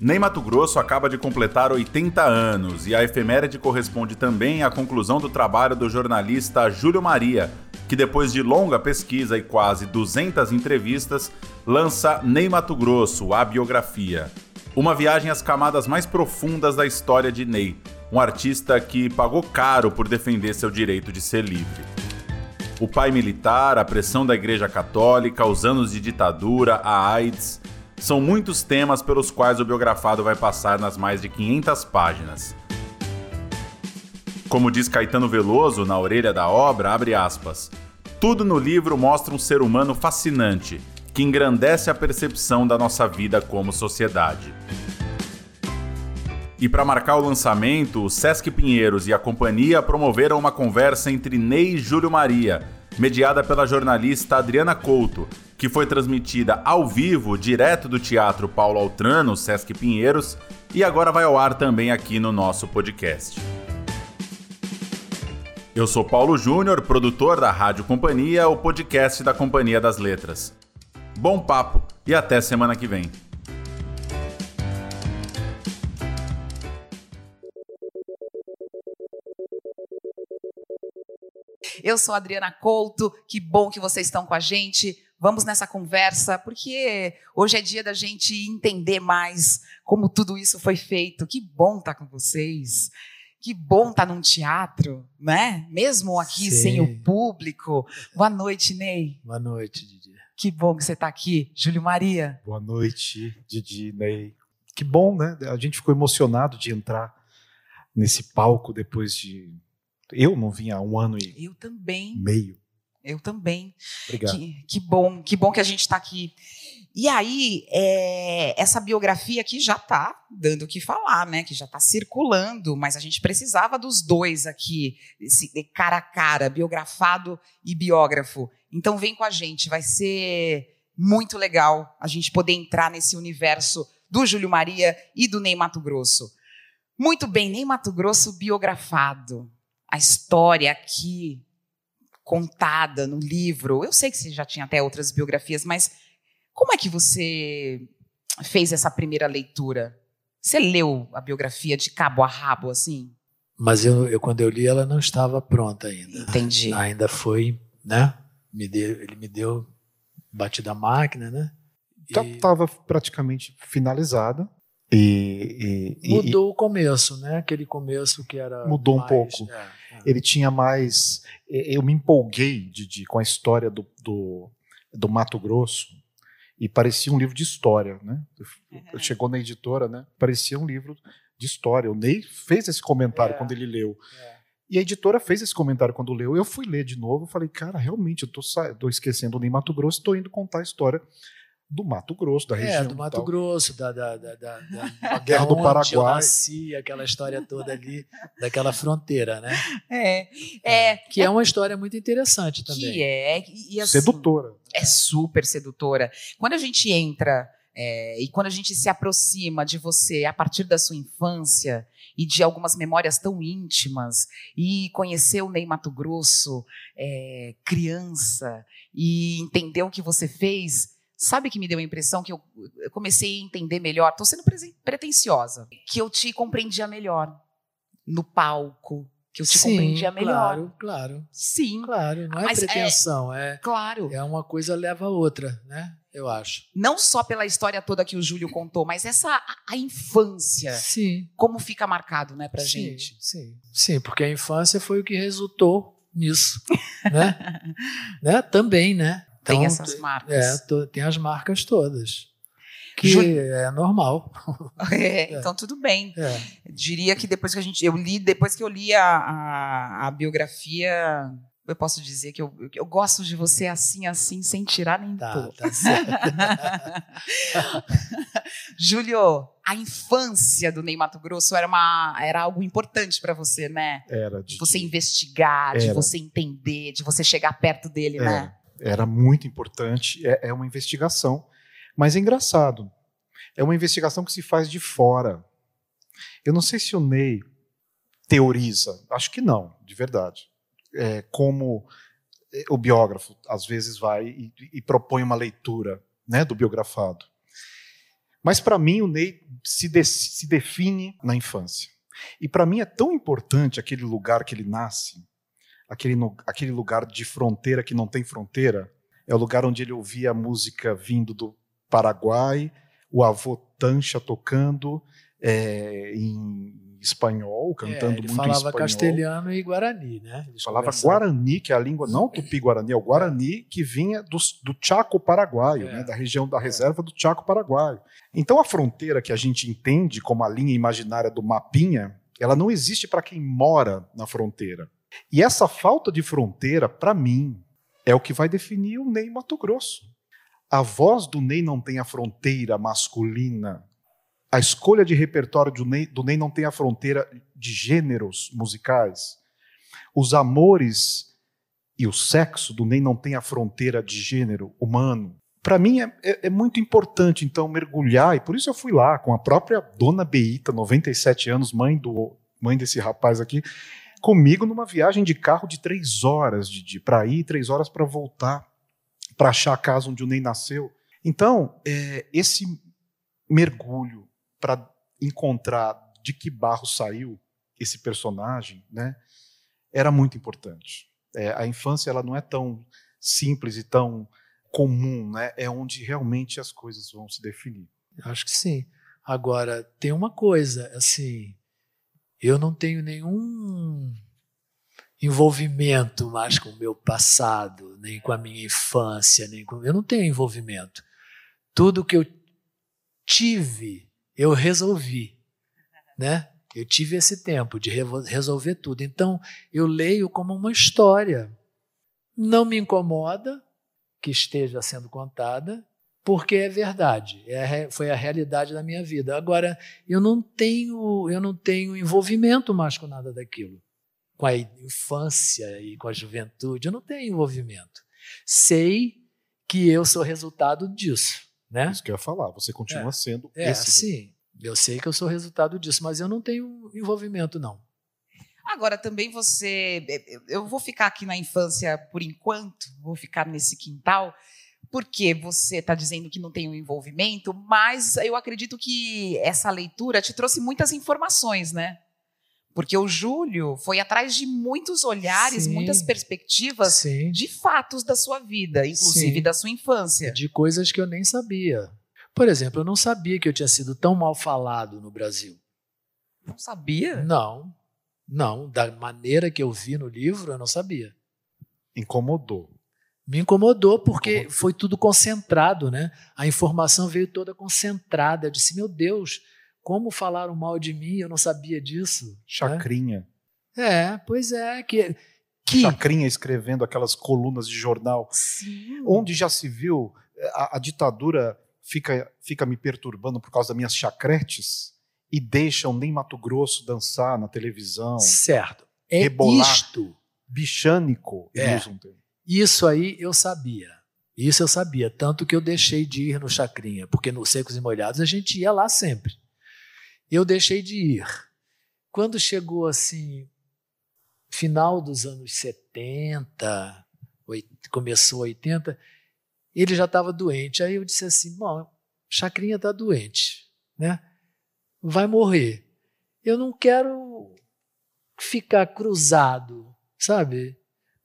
Ney Mato Grosso acaba de completar 80 anos e a efeméride corresponde também à conclusão do trabalho do jornalista Júlio Maria, que depois de longa pesquisa e quase 200 entrevistas, lança Ney Mato Grosso, a biografia. Uma viagem às camadas mais profundas da história de Ney, um artista que pagou caro por defender seu direito de ser livre. O pai militar, a pressão da Igreja Católica, os anos de ditadura, a AIDS, são muitos temas pelos quais o biografado vai passar nas mais de 500 páginas. Como diz Caetano Veloso na orelha da obra, abre aspas, tudo no livro mostra um ser humano fascinante, que engrandece a percepção da nossa vida como sociedade. E para marcar o lançamento, o Sesc Pinheiros e a companhia promoveram uma conversa entre Ney e Júlio Maria, mediada pela jornalista Adriana Couto, que foi transmitida ao vivo direto do Teatro Paulo Altrano, Sesc Pinheiros, e agora vai ao ar também aqui no nosso podcast. Eu sou Paulo Júnior, produtor da Rádio Companhia, o podcast da Companhia das Letras. Bom papo e até semana que vem. Eu sou Adriana Couto, que bom que vocês estão com a gente. Vamos nessa conversa, porque hoje é dia da gente entender mais como tudo isso foi feito. Que bom estar com vocês. Que bom estar num teatro, né? Mesmo aqui Sim. sem o público. Boa noite, Ney. Boa noite, Didi. Que bom que você está aqui. Júlio Maria. Boa noite, Didi, Ney. Que bom, né? A gente ficou emocionado de entrar nesse palco depois de. Eu não vim há um ano e. Eu também. Meio. Eu também. Obrigado. Que, que bom, que bom que a gente está aqui. E aí, é, essa biografia aqui já está dando o que falar, né? Que já está circulando, mas a gente precisava dos dois aqui, esse cara a cara, biografado e biógrafo. Então vem com a gente, vai ser muito legal a gente poder entrar nesse universo do Júlio Maria e do Ney Mato Grosso. Muito bem, Ney Mato Grosso biografado. A história aqui contada no livro. Eu sei que você já tinha até outras biografias, mas como é que você fez essa primeira leitura? Você leu a biografia de cabo a rabo, assim? Mas eu, eu quando eu li, ela não estava pronta ainda. Entendi. Ainda foi, né? Me deu, ele me deu batida a máquina, né? Estava praticamente finalizada. E, e, mudou e, o começo, né? Aquele começo que era mudou mais, um pouco. É, é. Ele tinha mais. Eu me empolguei de, de, com a história do, do, do, Mato Grosso e parecia um livro de história, né? Uhum. Chegou na editora, né? Parecia um livro de história. O Ney fez esse comentário é, quando ele leu. É. E a editora fez esse comentário quando leu. Eu fui ler de novo, falei, cara, realmente, eu tô, tô esquecendo o Ney Mato Grosso, estou indo contar a história do Mato Grosso, da é, região. É, do Mato Grosso, da, da, da, da, da Guerra do Paraguai. Nasci, aquela história toda ali, daquela fronteira, né? É. é que é, é uma história muito interessante também. Que é. E, assim, sedutora. É super sedutora. Quando a gente entra. É, e quando a gente se aproxima de você a partir da sua infância e de algumas memórias tão íntimas, e conhecer o Ney Mato Grosso, é, criança, e entender o que você fez, Sabe que me deu a impressão que eu, comecei a entender melhor? Estou sendo pretensiosa. Que eu te compreendia melhor no palco, que eu te Sim, compreendia melhor. Claro, claro. Sim. Claro, não é Mas é pretensão, é, é, Claro. É uma coisa leva a outra, né? Eu acho. Não só pela história toda que o Júlio contou, mas essa a, a infância. Sim. Como fica marcado, né, pra sim, gente. Sim. Sim, porque a infância foi o que resultou nisso, né? né? Também, né? Então, tem essas marcas. É, tem as marcas todas. Que Ju... é normal. É, é. Então tudo bem. É. Diria que depois que a gente. Eu li, depois que eu li a, a, a biografia eu posso dizer que eu, eu gosto de você assim, assim, sem tirar nem tá, pôr. Tá certo. Júlio, a infância do Ney Mato Grosso era, uma, era algo importante para você, né? Era. De você investigar, era. de você entender, de você chegar perto dele, era. né? Era muito importante. É, é uma investigação, mas é engraçado. É uma investigação que se faz de fora. Eu não sei se o Ney teoriza, acho que não, de verdade. É, como é, o biógrafo às vezes vai e, e propõe uma leitura né, do biografado. Mas para mim o Ney se, de, se define na infância. E para mim é tão importante aquele lugar que ele nasce, aquele, aquele lugar de fronteira que não tem fronteira, é o lugar onde ele ouvia a música vindo do Paraguai, o avô Tancha tocando é, em espanhol, cantando é, muito falava espanhol. castelhano e guarani, né? Ele falava guarani, que é a língua, não tupi-guarani, é o guarani que vinha do, do Chaco paraguaio, é. né? da região da reserva do Chaco paraguaio. Então a fronteira que a gente entende como a linha imaginária do mapinha, ela não existe para quem mora na fronteira. E essa falta de fronteira, para mim, é o que vai definir o Ney Mato Grosso. A voz do Ney não tem a fronteira masculina a escolha de repertório do Ney, do Ney não tem a fronteira de gêneros musicais. Os amores e o sexo do Ney não tem a fronteira de gênero humano. Para mim é, é, é, muito importante, então, mergulhar, e por isso eu fui lá com a própria dona Beita, 97 anos, mãe, do, mãe desse rapaz aqui, comigo numa viagem de carro de três horas de, para ir, três horas para voltar, para achar a casa onde o Ney nasceu. Então, é, esse mergulho para encontrar de que barro saiu esse personagem, né, era muito importante. É, a infância ela não é tão simples e tão comum, né? É onde realmente as coisas vão se definir. Acho que sim. Agora tem uma coisa, assim, eu não tenho nenhum envolvimento mais com o meu passado, nem com a minha infância, nem com eu não tenho envolvimento. Tudo que eu tive eu resolvi, né? Eu tive esse tempo de resolver tudo. Então, eu leio como uma história. Não me incomoda que esteja sendo contada, porque é verdade, é, foi a realidade da minha vida. Agora, eu não tenho, eu não tenho envolvimento mais com nada daquilo. Com a infância e com a juventude, eu não tenho envolvimento. Sei que eu sou resultado disso. Né? Isso que eu ia falar, você continua é, sendo é, esse. Sim, eu sei que eu sou resultado disso, mas eu não tenho envolvimento, não. Agora, também você. Eu vou ficar aqui na infância por enquanto, vou ficar nesse quintal, porque você está dizendo que não tem um envolvimento, mas eu acredito que essa leitura te trouxe muitas informações, né? Porque o Júlio foi atrás de muitos olhares, Sim. muitas perspectivas Sim. de fatos da sua vida, inclusive Sim. da sua infância. De coisas que eu nem sabia. Por exemplo, eu não sabia que eu tinha sido tão mal falado no Brasil. Não sabia? Não. Não, da maneira que eu vi no livro, eu não sabia. Incomodou. Me incomodou porque foi tudo concentrado, né? A informação veio toda concentrada. Eu disse, meu Deus, como falaram mal de mim, eu não sabia disso. Né? Chacrinha. Né? É, pois é. Que, que... Chacrinha escrevendo aquelas colunas de jornal. Sim. Onde já se viu eh, a, a, ditadura fica, fica me perturbando por causa das minhas chacretes e deixam nem Mato Grosso dançar na televisão. Certo. É rebolar. isto. Bichânico, é. Isso aí eu sabia. Isso eu sabia. Tanto que eu deixei de ir no Chacrinha, porque no Secos e Molhados a gente ia lá sempre eu deixei de ir. Quando chegou assim, final dos anos 70, começou 80, ele já estava doente. Aí eu disse assim: bom, Chacrinha está doente, né? vai morrer. Eu não quero ficar cruzado, sabe?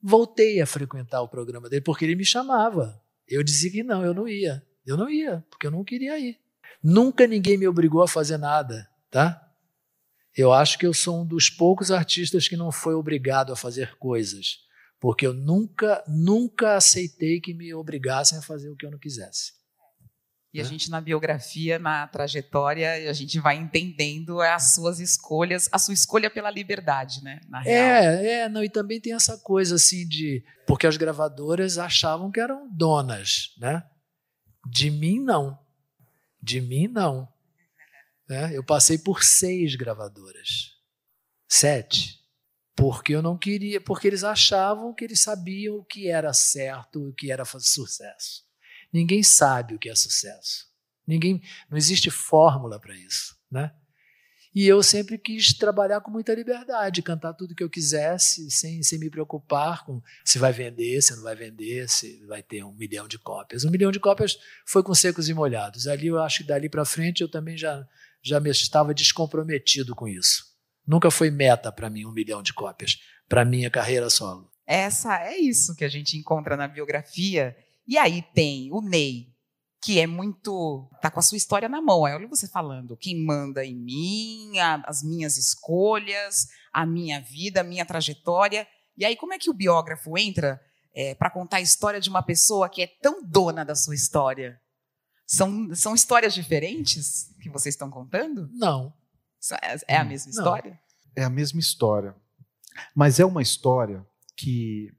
Voltei a frequentar o programa dele porque ele me chamava. Eu dizia que não, eu não ia. Eu não ia, porque eu não queria ir. Nunca ninguém me obrigou a fazer nada tá? Eu acho que eu sou um dos poucos artistas que não foi obrigado a fazer coisas, porque eu nunca, nunca aceitei que me obrigassem a fazer o que eu não quisesse. E a gente na biografia, na trajetória, a gente vai entendendo as suas escolhas, a sua escolha pela liberdade, né? É, é, não, e também tem essa coisa assim de. Porque as gravadoras achavam que eram donas, né? De mim, não. De mim, não. Né? Eu passei por seis gravadoras. Sete. Porque eu não queria, porque eles achavam que eles sabiam o que era certo, o que era fazer sucesso. Ninguém sabe o que é sucesso. Ninguém, não existe fórmula para isso, né? E eu sempre quis trabalhar com muita liberdade, cantar tudo que eu quisesse, sem, sem me preocupar com se vai vender, se não vai vender, se vai ter um milhão de cópias. Um milhão de cópias foi com secos e molhados. Ali eu acho que dali para frente eu também já, já me estava descomprometido com isso. Nunca foi meta para mim um milhão de cópias, para minha carreira solo. Essa é isso que a gente encontra na biografia. E aí tem o Ney, que é muito. tá com a sua história na mão. Olha você falando, quem manda em mim, a, as minhas escolhas, a minha vida, a minha trajetória. E aí, como é que o biógrafo entra é, para contar a história de uma pessoa que é tão dona da sua história? São, são histórias diferentes que vocês estão contando? Não. É, é a mesma história? Não. É a mesma história. Mas é uma história que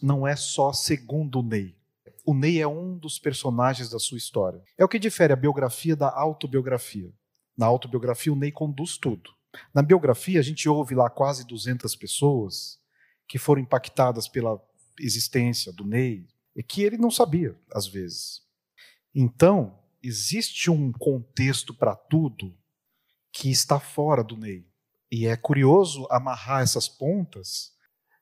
não é só segundo o Ney o Ney é um dos personagens da sua história. É o que difere a biografia da autobiografia. Na autobiografia, o Ney conduz tudo. Na biografia, a gente ouve lá quase 200 pessoas que foram impactadas pela existência do Ney e que ele não sabia, às vezes. Então, existe um contexto para tudo que está fora do Ney. E é curioso amarrar essas pontas.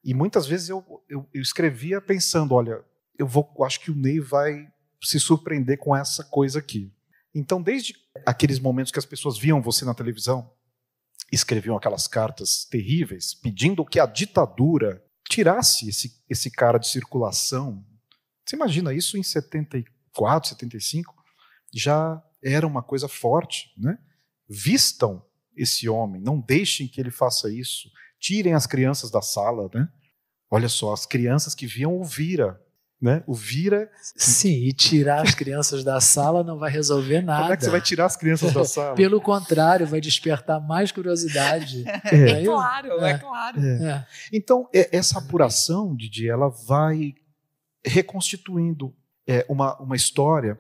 E muitas vezes eu, eu, eu escrevia pensando: olha, eu vou, acho que o Ney vai se surpreender com essa coisa aqui. Então, desde aqueles momentos que as pessoas viam você na televisão, escreviam aquelas cartas terríveis, pedindo que a ditadura tirasse esse, esse cara de circulação. Você imagina isso em 74, 75? Já era uma coisa forte, né? Vistam esse homem, não deixem que ele faça isso. Tirem as crianças da sala, né? Olha só, as crianças que viam o Vira né? O vira. Sim, e tirar as crianças da sala não vai resolver nada. Como é que você vai tirar as crianças da sala? Pelo contrário, vai despertar mais curiosidade. É, é claro, é, é claro. É. Então, é, essa apuração, Didi, ela vai reconstituindo é, uma, uma história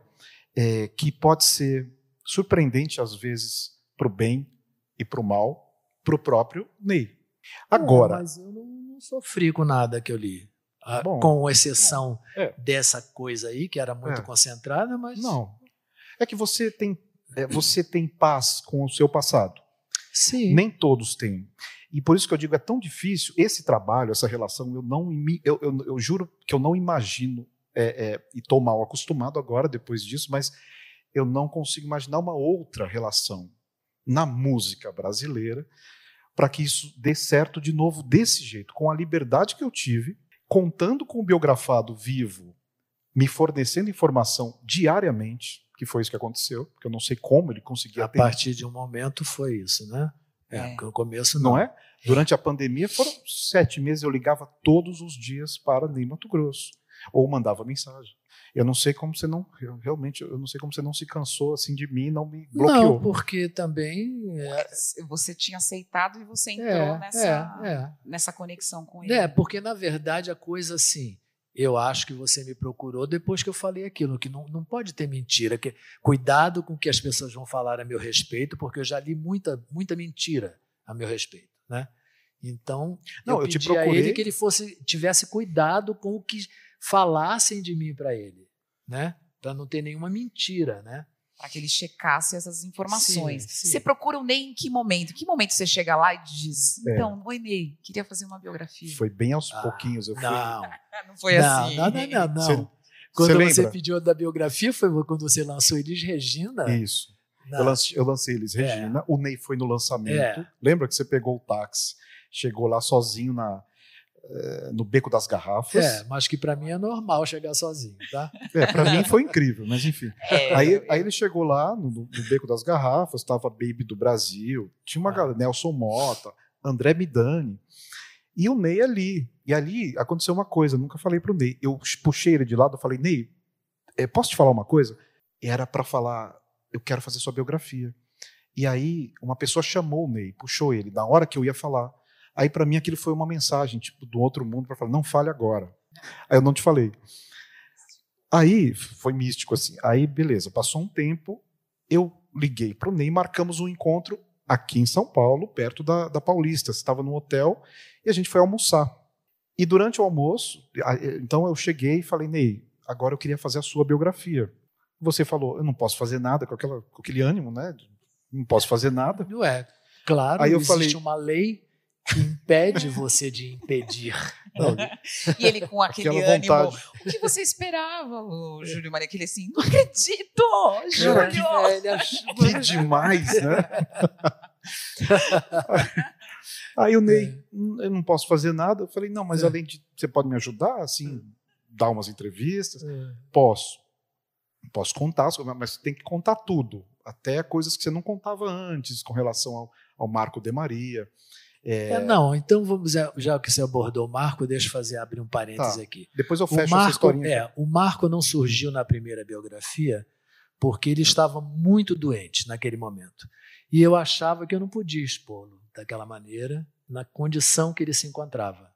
é, que pode ser surpreendente, às vezes, para o bem e para o mal, para o próprio Ney. Agora. Não, mas eu não, não sofri com nada que eu li. Ah, bom, com exceção é. dessa coisa aí, que era muito é. concentrada, mas. Não. É que você tem, é, você tem paz com o seu passado. Sim. Nem todos têm. E por isso que eu digo, é tão difícil esse trabalho, essa relação, eu não eu, eu, eu juro que eu não imagino, é, é, e estou mal acostumado agora depois disso, mas eu não consigo imaginar uma outra relação na música brasileira para que isso dê certo de novo desse jeito, com a liberdade que eu tive contando com o biografado vivo, me fornecendo informação diariamente, que foi isso que aconteceu, porque eu não sei como ele conseguia A partir de um momento foi isso, né? É, é. no começo não. não. é? Durante a pandemia foram sete meses, eu ligava todos os dias para Ney Mato Grosso, ou mandava mensagem. Eu não sei como você não realmente eu não sei como você não se cansou assim de mim, não me bloqueou. Não, porque também é... você tinha aceitado e você entrou é, nessa é, é. nessa conexão com ele. É, porque na verdade a coisa assim, eu acho que você me procurou depois que eu falei aquilo, que não, não pode ter mentira, que cuidado com o que as pessoas vão falar a meu respeito, porque eu já li muita muita mentira a meu respeito, né? Então, não, eu, eu pedi te procurei... a ele que ele fosse tivesse cuidado com o que falassem de mim para ele, né? Para não ter nenhuma mentira, né? Para que ele checasse essas informações. Sim, sim. Você procura o Ney em que momento? Em que momento você chega lá e diz: é. Então, oi Ney, queria fazer uma biografia? Foi bem aos ah, pouquinhos. Eu fui... Não, não foi não, assim. Não, não, não. não. Você, quando você, você pediu da biografia, foi quando você lançou Elis Regina? Isso. Eu lancei, eu lancei, Elis é. Regina, o Ney foi no lançamento. É. Lembra que você pegou o táxi, chegou lá sozinho na, eh, no beco das garrafas. É, mas que para mim é normal chegar sozinho, tá? É, para mim foi incrível, mas enfim. É, aí, aí ele chegou lá no, no beco das garrafas, estava Baby do Brasil, tinha uma ah. galera, Nelson Mota, André Midani, e o Ney ali. E ali aconteceu uma coisa, nunca falei pro Ney. Eu puxei ele de lado, eu falei, Ney, eh, posso te falar uma coisa? E era para falar, eu quero fazer sua biografia. E aí uma pessoa chamou o Ney, puxou ele, na hora que eu ia falar. Aí para mim aquilo foi uma mensagem, tipo, do outro mundo para falar, não fale agora. Aí eu não te falei. Aí foi místico assim. Aí beleza, passou um tempo, eu liguei para o Ney, marcamos um encontro aqui em São Paulo, perto da, da Paulista. Estava no hotel e a gente foi almoçar. E durante o almoço, então eu cheguei e falei, Ney, agora eu queria fazer a sua biografia. Você falou, eu não posso fazer nada com, aquela, com aquele ânimo, né? Não posso fazer nada. Não é. Claro, Aí eu existe falei, uma lei impede você de impedir. e ele com aquele ânimo. Vontade. O que você esperava, o Júlio Maria? Aquele assim, não acredito, Júlio! Que, que demais, né? Aí o Ney, é. Eu não posso fazer nada. Eu falei, não, mas é. além de. Você pode me ajudar, assim, dar umas entrevistas? É. Posso. Posso contar, mas tem que contar tudo. Até coisas que você não contava antes, com relação ao, ao Marco de Maria. É... É, não, então vamos já que você abordou o Marco, deixa eu fazer abrir um parênteses tá. aqui. Depois eu fecho o Marco, essa historinha. É, o Marco não surgiu na primeira biografia porque ele estava muito doente naquele momento. E eu achava que eu não podia expô-lo daquela maneira, na condição que ele se encontrava.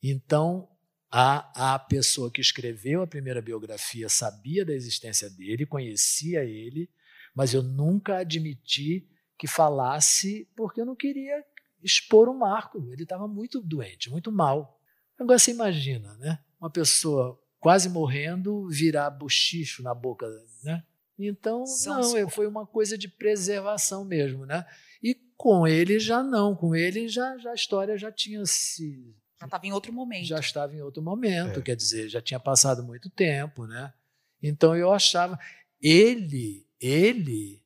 Então, a, a pessoa que escreveu a primeira biografia sabia da existência dele, conhecia ele, mas eu nunca admiti que falasse porque eu não queria expor o Marco. Ele estava muito doente, muito mal. Agora você imagina, né? Uma pessoa quase morrendo virar bochicho na boca, né? Então, não, foi uma coisa de preservação mesmo, né? E com ele já não, com ele já, já a história já tinha se já estava em outro momento. Já estava em outro momento, é. quer dizer, já tinha passado muito tempo, né? Então eu achava ele, ele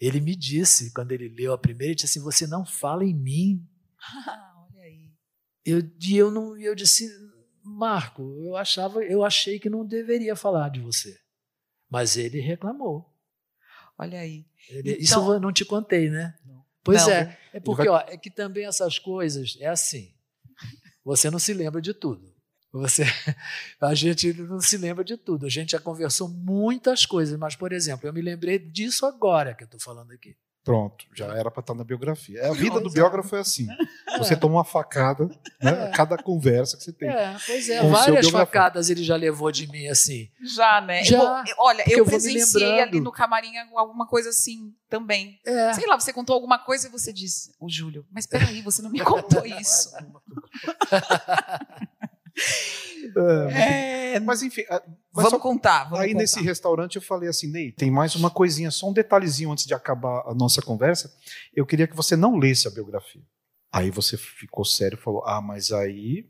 ele me disse, quando ele leu a primeira, ele disse assim: Você não fala em mim. Olha aí. Eu, e eu, não, eu disse: Marco, eu achava, eu achei que não deveria falar de você. Mas ele reclamou. Olha aí. Ele, então, isso eu não te contei, né? Não. Pois não, é. É porque vai... ó, é que também essas coisas é assim. Você não se lembra de tudo. Você, a gente não se lembra de tudo. A gente já conversou muitas coisas, mas, por exemplo, eu me lembrei disso agora que eu estou falando aqui. Pronto, já era para estar na biografia. A vida do biógrafo é assim. Você toma uma facada, né? É. Cada conversa que você tem. É, pois é, várias facadas ele já levou de mim assim. Já, né? Já. Eu, olha, eu, eu presenciei ali no camarim alguma coisa assim também. É. Sei lá, você contou alguma coisa e você disse, o Júlio, mas peraí, você não me contou isso. É, é, mas enfim. Mas vamos só, contar. Vamos aí contar. nesse restaurante eu falei assim, Ney, tem mais uma coisinha, só um detalhezinho antes de acabar a nossa conversa. Eu queria que você não lesse a biografia. Aí você ficou sério e falou: Ah, mas aí,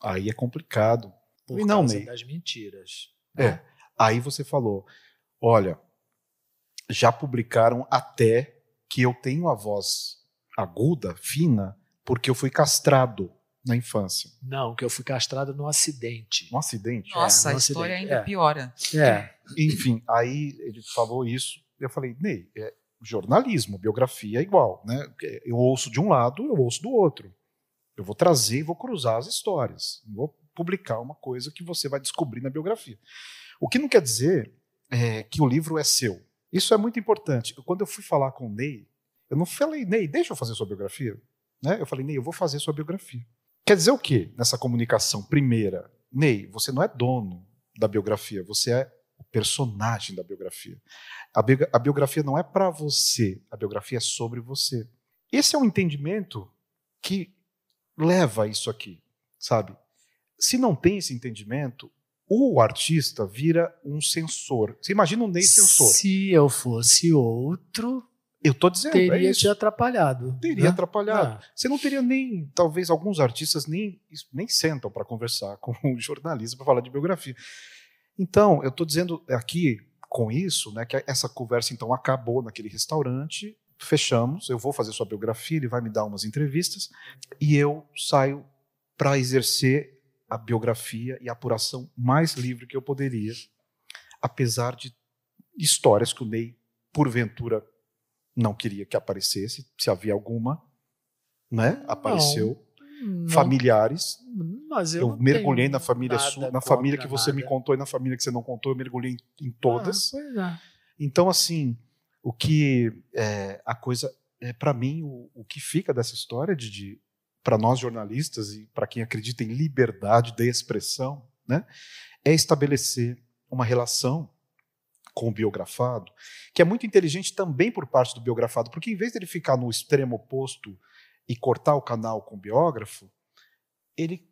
aí é complicado. Por e não, Ney. das mentiras. É. Né? Aí você falou: Olha, já publicaram até que eu tenho a voz aguda, fina, porque eu fui castrado na infância? Não, que eu fui castrado num acidente. Um acidente? Nossa, é, a história acidente. ainda é. piora. É. Enfim, aí ele falou isso, eu falei, Ney, é jornalismo, biografia é igual, né? Eu ouço de um lado, eu ouço do outro. Eu vou trazer e vou cruzar as histórias. vou publicar uma coisa que você vai descobrir na biografia. O que não quer dizer é, que o livro é seu. Isso é muito importante. Quando eu fui falar com o Ney, eu não falei, Ney, deixa eu fazer sua biografia. Né? Eu falei, Ney, eu vou fazer sua biografia. Quer dizer o quê nessa comunicação? Primeira, Ney, você não é dono da biografia, você é o personagem da biografia. A, bi a biografia não é para você, a biografia é sobre você. Esse é um entendimento que leva a isso aqui, sabe? Se não tem esse entendimento, o artista vira um censor. Você imagina um Ney censor. Se eu fosse outro, eu tô dizendo. É teria é te atrapalhado. Teria né? atrapalhado. Ah. Você não teria nem. Talvez alguns artistas nem, nem sentam para conversar com o jornalista para falar de biografia. Então, eu estou dizendo aqui com isso, né, que essa conversa então acabou naquele restaurante, fechamos, eu vou fazer sua biografia, ele vai me dar umas entrevistas e eu saio para exercer a biografia e a apuração mais livre que eu poderia, apesar de histórias que o Ney, porventura, não queria que aparecesse, se havia alguma, né? Apareceu. Não, Familiares. Eu, eu mergulhei na família sua, na família que você nada. me contou e na família que você não contou, eu mergulhei em, em todas. Ah, é. Então, assim, o que é, a coisa é para mim o, o, que fica dessa história de, de para nós jornalistas e para quem acredita em liberdade de expressão, né, é estabelecer uma relação com o biografado, que é muito inteligente também por parte do biografado, porque em vez de ele ficar no extremo oposto e cortar o canal com o biógrafo, ele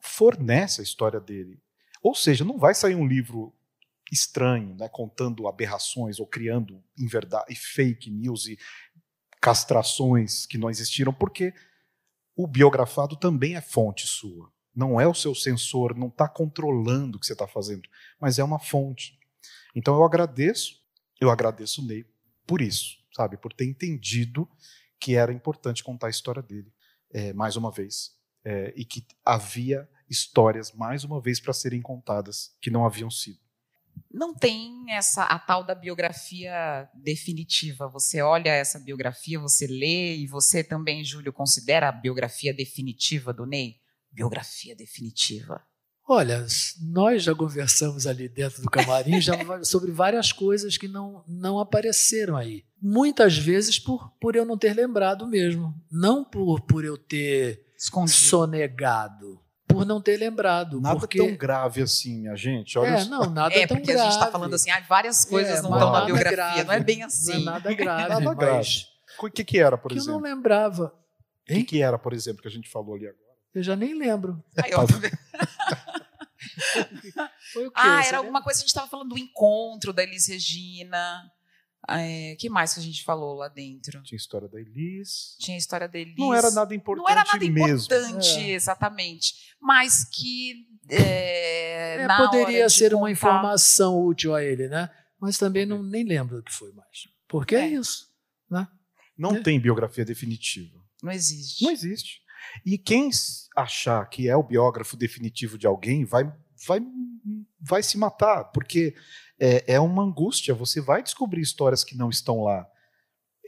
fornece a história dele. Ou seja, não vai sair um livro estranho, né, contando aberrações ou criando em verdade fake news e castrações que não existiram, porque o biografado também é fonte sua. Não é o seu sensor, não está controlando o que você está fazendo, mas é uma fonte. Então eu agradeço, eu agradeço o Ney por isso, sabe? Por ter entendido que era importante contar a história dele, é, mais uma vez. É, e que havia histórias, mais uma vez, para serem contadas, que não haviam sido não tem essa a tal da biografia definitiva. Você olha essa biografia, você lê e você também, Júlio, considera a biografia definitiva do Ney? Biografia definitiva. Olha, nós já conversamos ali dentro do camarim já sobre várias coisas que não, não apareceram aí. Muitas vezes por, por eu não ter lembrado mesmo. Não por, por eu ter Escondido. sonegado por não ter lembrado. Nada porque... tão grave assim, minha gente. Olha é, não, nada é, tão porque grave. a gente está falando assim, ah, várias coisas é, não estão na biografia, grave, não é bem assim. Não é nada grave, nada mas... grave. O que, que era, por que exemplo? Eu não lembrava. O que, que era, por exemplo, que a gente falou ali agora? Eu já nem lembro. Aí, ó, Foi o quê? Ah, era alguma coisa, a gente estava falando do encontro da Elis Regina. É, que mais que a gente falou lá dentro? Tinha a história da Elis. Tinha a história da Elis. Não era nada importante Não era nada mesmo. importante, é. exatamente. Mas que. É, é, poderia ser contar... uma informação útil a ele, né? Mas também não, nem lembro do que foi mais. Porque é, é isso. Né? Não tem biografia definitiva. Não existe. Não existe. E quem achar que é o biógrafo definitivo de alguém vai, vai, vai se matar, porque é, é uma angústia. Você vai descobrir histórias que não estão lá,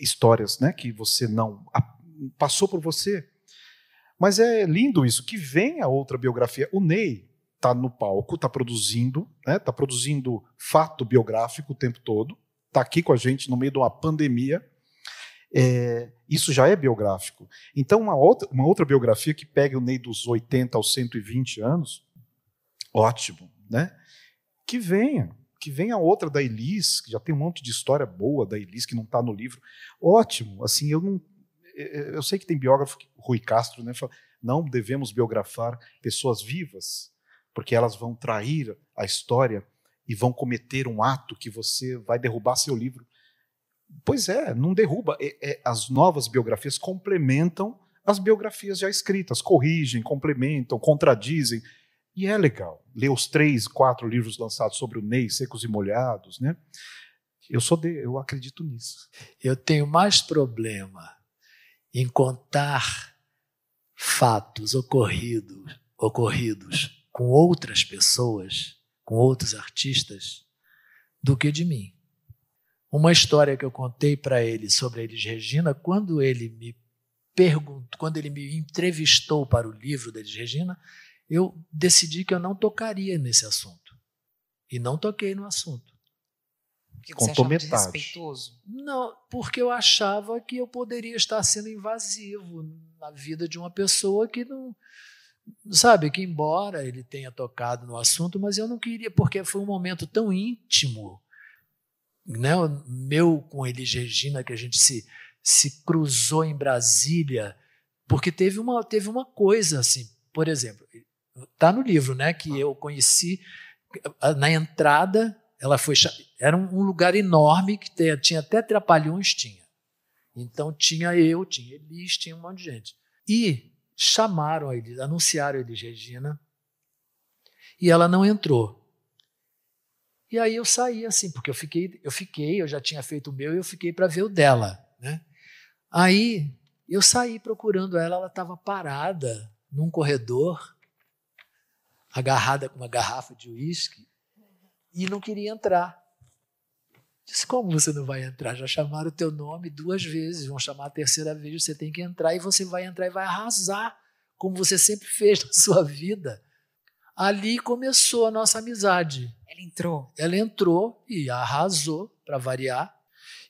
histórias né, que você não a, passou por você. Mas é lindo isso, que vem a outra biografia. O Ney está no palco, está produzindo, está né, tá produzindo fato biográfico o tempo todo, está aqui com a gente no meio de uma pandemia. É, isso já é biográfico. Então, uma outra, uma outra biografia que pega o Ney dos 80 aos 120 anos, ótimo, né? Que venha que venha outra da Elis, que já tem um monte de história boa da Elis que não está no livro. Ótimo, assim, eu não eu sei que tem biógrafo, Rui Castro, né, fala, não devemos biografar pessoas vivas, porque elas vão trair a história e vão cometer um ato que você vai derrubar seu livro. Pois é, não derruba. É, é, as novas biografias complementam as biografias já escritas, corrigem, complementam, contradizem. E é legal ler os três, quatro livros lançados sobre o Ney, Secos e Molhados, né? Eu sou de, eu acredito nisso. Eu tenho mais problema em contar fatos ocorridos, ocorridos com outras pessoas, com outros artistas, do que de mim. Uma história que eu contei para ele sobre a Elis Regina, quando ele me perguntou, quando ele me entrevistou para o livro da Elis Regina, eu decidi que eu não tocaria nesse assunto. E não toquei no assunto. Porque você Contou metade. desrespeitoso? Não, porque eu achava que eu poderia estar sendo invasivo na vida de uma pessoa que não. Sabe, que embora ele tenha tocado no assunto, mas eu não queria, porque foi um momento tão íntimo, né? Meu com Elis Regina, que a gente se, se cruzou em Brasília, porque teve uma, teve uma coisa assim, por exemplo, Está no livro, né? Que eu conheci na entrada. Ela foi era um lugar enorme que tinha até trapalhões tinha. Então tinha eu, tinha Elis, tinha um monte de gente. E chamaram a Elis, anunciaram a Elis Regina. E ela não entrou. E aí eu saí assim, porque eu fiquei, eu fiquei, eu já tinha feito o meu e eu fiquei para ver o dela, né? Aí eu saí procurando ela, ela estava parada num corredor agarrada com uma garrafa de uísque e não queria entrar. Disse: Como você não vai entrar? Já chamaram o teu nome duas vezes, vão chamar a terceira vez, você tem que entrar e você vai entrar e vai arrasar, como você sempre fez na sua vida. Ali começou a nossa amizade. Ela entrou. Ela entrou e arrasou, para variar.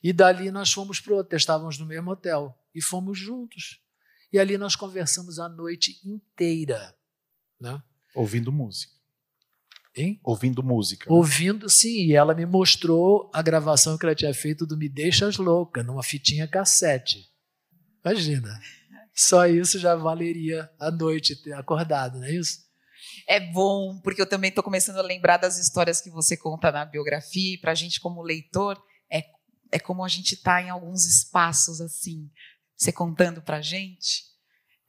E dali nós fomos para outro, estávamos no mesmo hotel e fomos juntos. E ali nós conversamos a noite inteira. Né? Ouvindo música. Hein? Ouvindo música. Ouvindo, sim. E ela me mostrou a gravação que ela tinha feito do Me Deixas Louca, numa fitinha cassete. Imagina. Só isso já valeria a noite ter acordado, não é isso? É bom, porque eu também estou começando a lembrar das histórias que você conta na biografia, e para a gente, como leitor, é é como a gente está em alguns espaços assim, você contando para gente.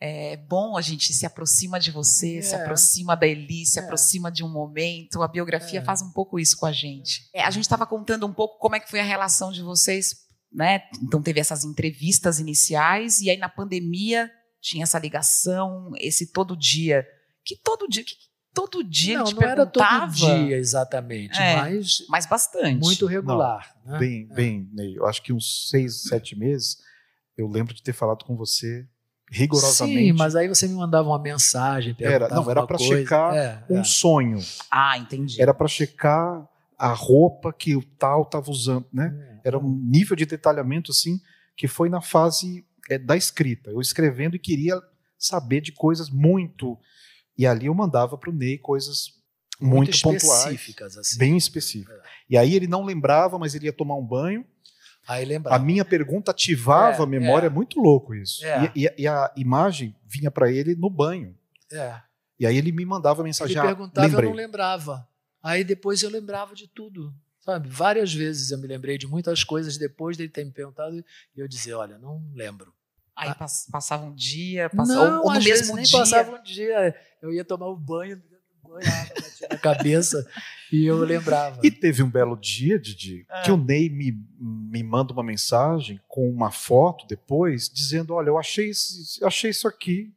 É bom a gente se aproxima de você, é. se aproxima da Eli, se é. aproxima de um momento. A biografia é. faz um pouco isso com a gente. É, a gente estava contando um pouco como é que foi a relação de vocês, né? Então teve essas entrevistas iniciais e aí na pandemia tinha essa ligação, esse todo dia. Que todo dia, que todo dia não, ele te não perguntava. era todo dia exatamente, é, mas mas bastante, muito regular. Não, né? Bem, é. bem, Ney, eu acho que uns seis, sete meses eu lembro de ter falado com você rigorosamente. Sim, mas aí você me mandava uma mensagem, era não era para checar é, um é. sonho. Ah, entendi. Era para checar a roupa que o tal estava usando, né? É. Era um nível de detalhamento assim que foi na fase é, da escrita. Eu escrevendo e queria saber de coisas muito e ali eu mandava para o Ney coisas muito, muito específicas, assim. bem específicas. É. E aí ele não lembrava, mas ele ia tomar um banho. Aí lembrava. A minha pergunta ativava é, a memória, é. muito louco isso. É. E, e, e, a imagem vinha para ele no banho. É. E aí ele me mandava mensagem. Ele perguntava, lembrei. eu não lembrava. Aí depois eu lembrava de tudo. Sabe? Várias vezes eu me lembrei de muitas coisas depois dele ter me perguntado e eu dizia, olha, não lembro. Aí ah. passava um dia, passava, não, ou, no mesmo nem dia. passava um dia. Eu ia tomar o um banho, na cabeça e eu lembrava. E teve um belo dia, Didi, é. que o Ney me, me manda uma mensagem com uma foto depois, dizendo: Olha, eu achei, esse, achei isso aqui,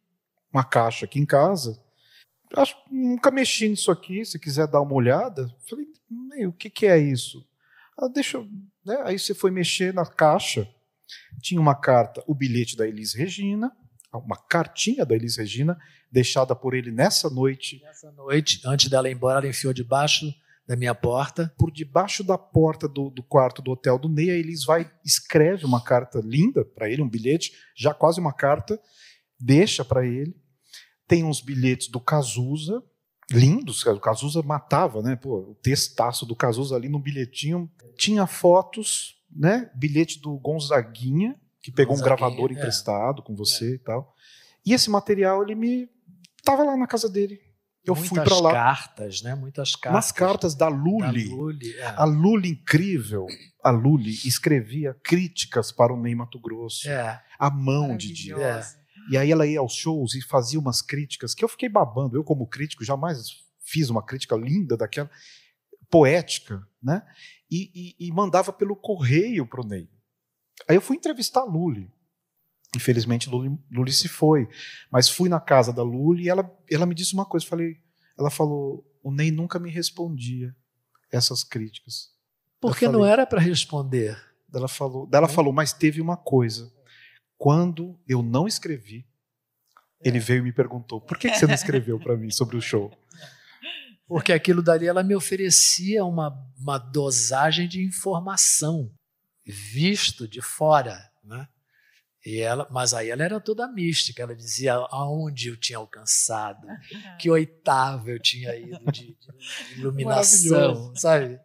uma caixa aqui em casa. Acho, nunca mexi nisso aqui, se quiser dar uma olhada. Falei, Ney, o que, que é isso? Ah, deixa eu. Né? Aí você foi mexer na caixa tinha uma carta, o bilhete da Elis Regina, uma cartinha da Elis Regina, deixada por ele nessa noite. Nessa noite, antes dela ir embora, ela enfiou debaixo da minha porta. Por debaixo da porta do, do quarto do hotel do Ney, a Elis vai, escreve uma carta linda para ele, um bilhete, já quase uma carta, deixa para ele. Tem uns bilhetes do Cazuza, lindos, o Cazuza matava, né? Pô, o textaço do Cazuza ali no bilhetinho. Tinha fotos né, bilhete do Gonzaguinha, que pegou um gravador é. emprestado com você é. e tal. E esse material ele me tava lá na casa dele. Eu Muitas fui para lá. cartas, né? Muitas cartas. Nas cartas da Lully. Da Lully é. A Lully incrível. A Lully escrevia críticas para o Ney Mato Grosso. É. A mão de dia. É. E aí ela ia aos shows e fazia umas críticas que eu fiquei babando. Eu, como crítico, jamais fiz uma crítica linda daquela, poética, né? e, e, e mandava pelo correio para o Ney. Aí eu fui entrevistar a Luli. Infelizmente, Luli, Luli se foi. Mas fui na casa da Luli e ela, ela me disse uma coisa. Falei, ela falou: o Ney nunca me respondia essas críticas. Porque falei, não era para responder. Ela falou, ela falou, mas teve uma coisa. Quando eu não escrevi, ele é. veio e me perguntou: por que você não escreveu para mim sobre o show? Porque aquilo dali ela me oferecia uma, uma dosagem de informação visto de fora, né? E ela, mas aí ela era toda mística, ela dizia aonde eu tinha alcançado, que oitava eu tinha ido de, de iluminação, sabe?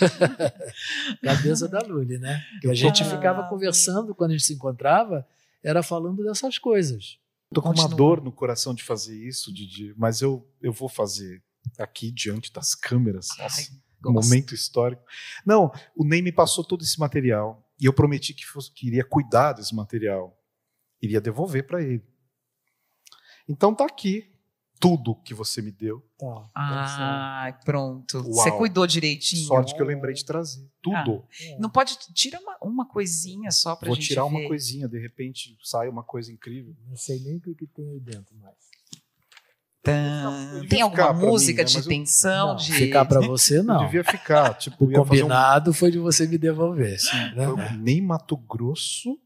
Cabeça da Lully, né? Que a gente ficava conversando quando a gente se encontrava, era falando dessas coisas. Tô com uma dor no coração de fazer isso, Didi, mas eu, eu vou fazer aqui diante das câmeras. Ai, um momento histórico. Não, o Ney me passou todo esse material e eu prometi que, fosse, que iria cuidar desse material, iria devolver para ele. Então tá aqui tudo que você me deu. Tá, ah, pronto. Uau. Você cuidou direitinho. Sorte que eu lembrei de trazer. Tudo. Ah, não pode. Tira uma, uma coisinha só pra Vou gente. Vou tirar ver. uma coisinha, de repente sai uma coisa incrível. Não sei nem o que tem aí dentro mais. Tem alguma música mim, né? de tensão? de... Ficar para você, não. Eu devia ficar. Tipo, o combinado um... foi de você me devolver. Sim, né? Nem Mato Grosso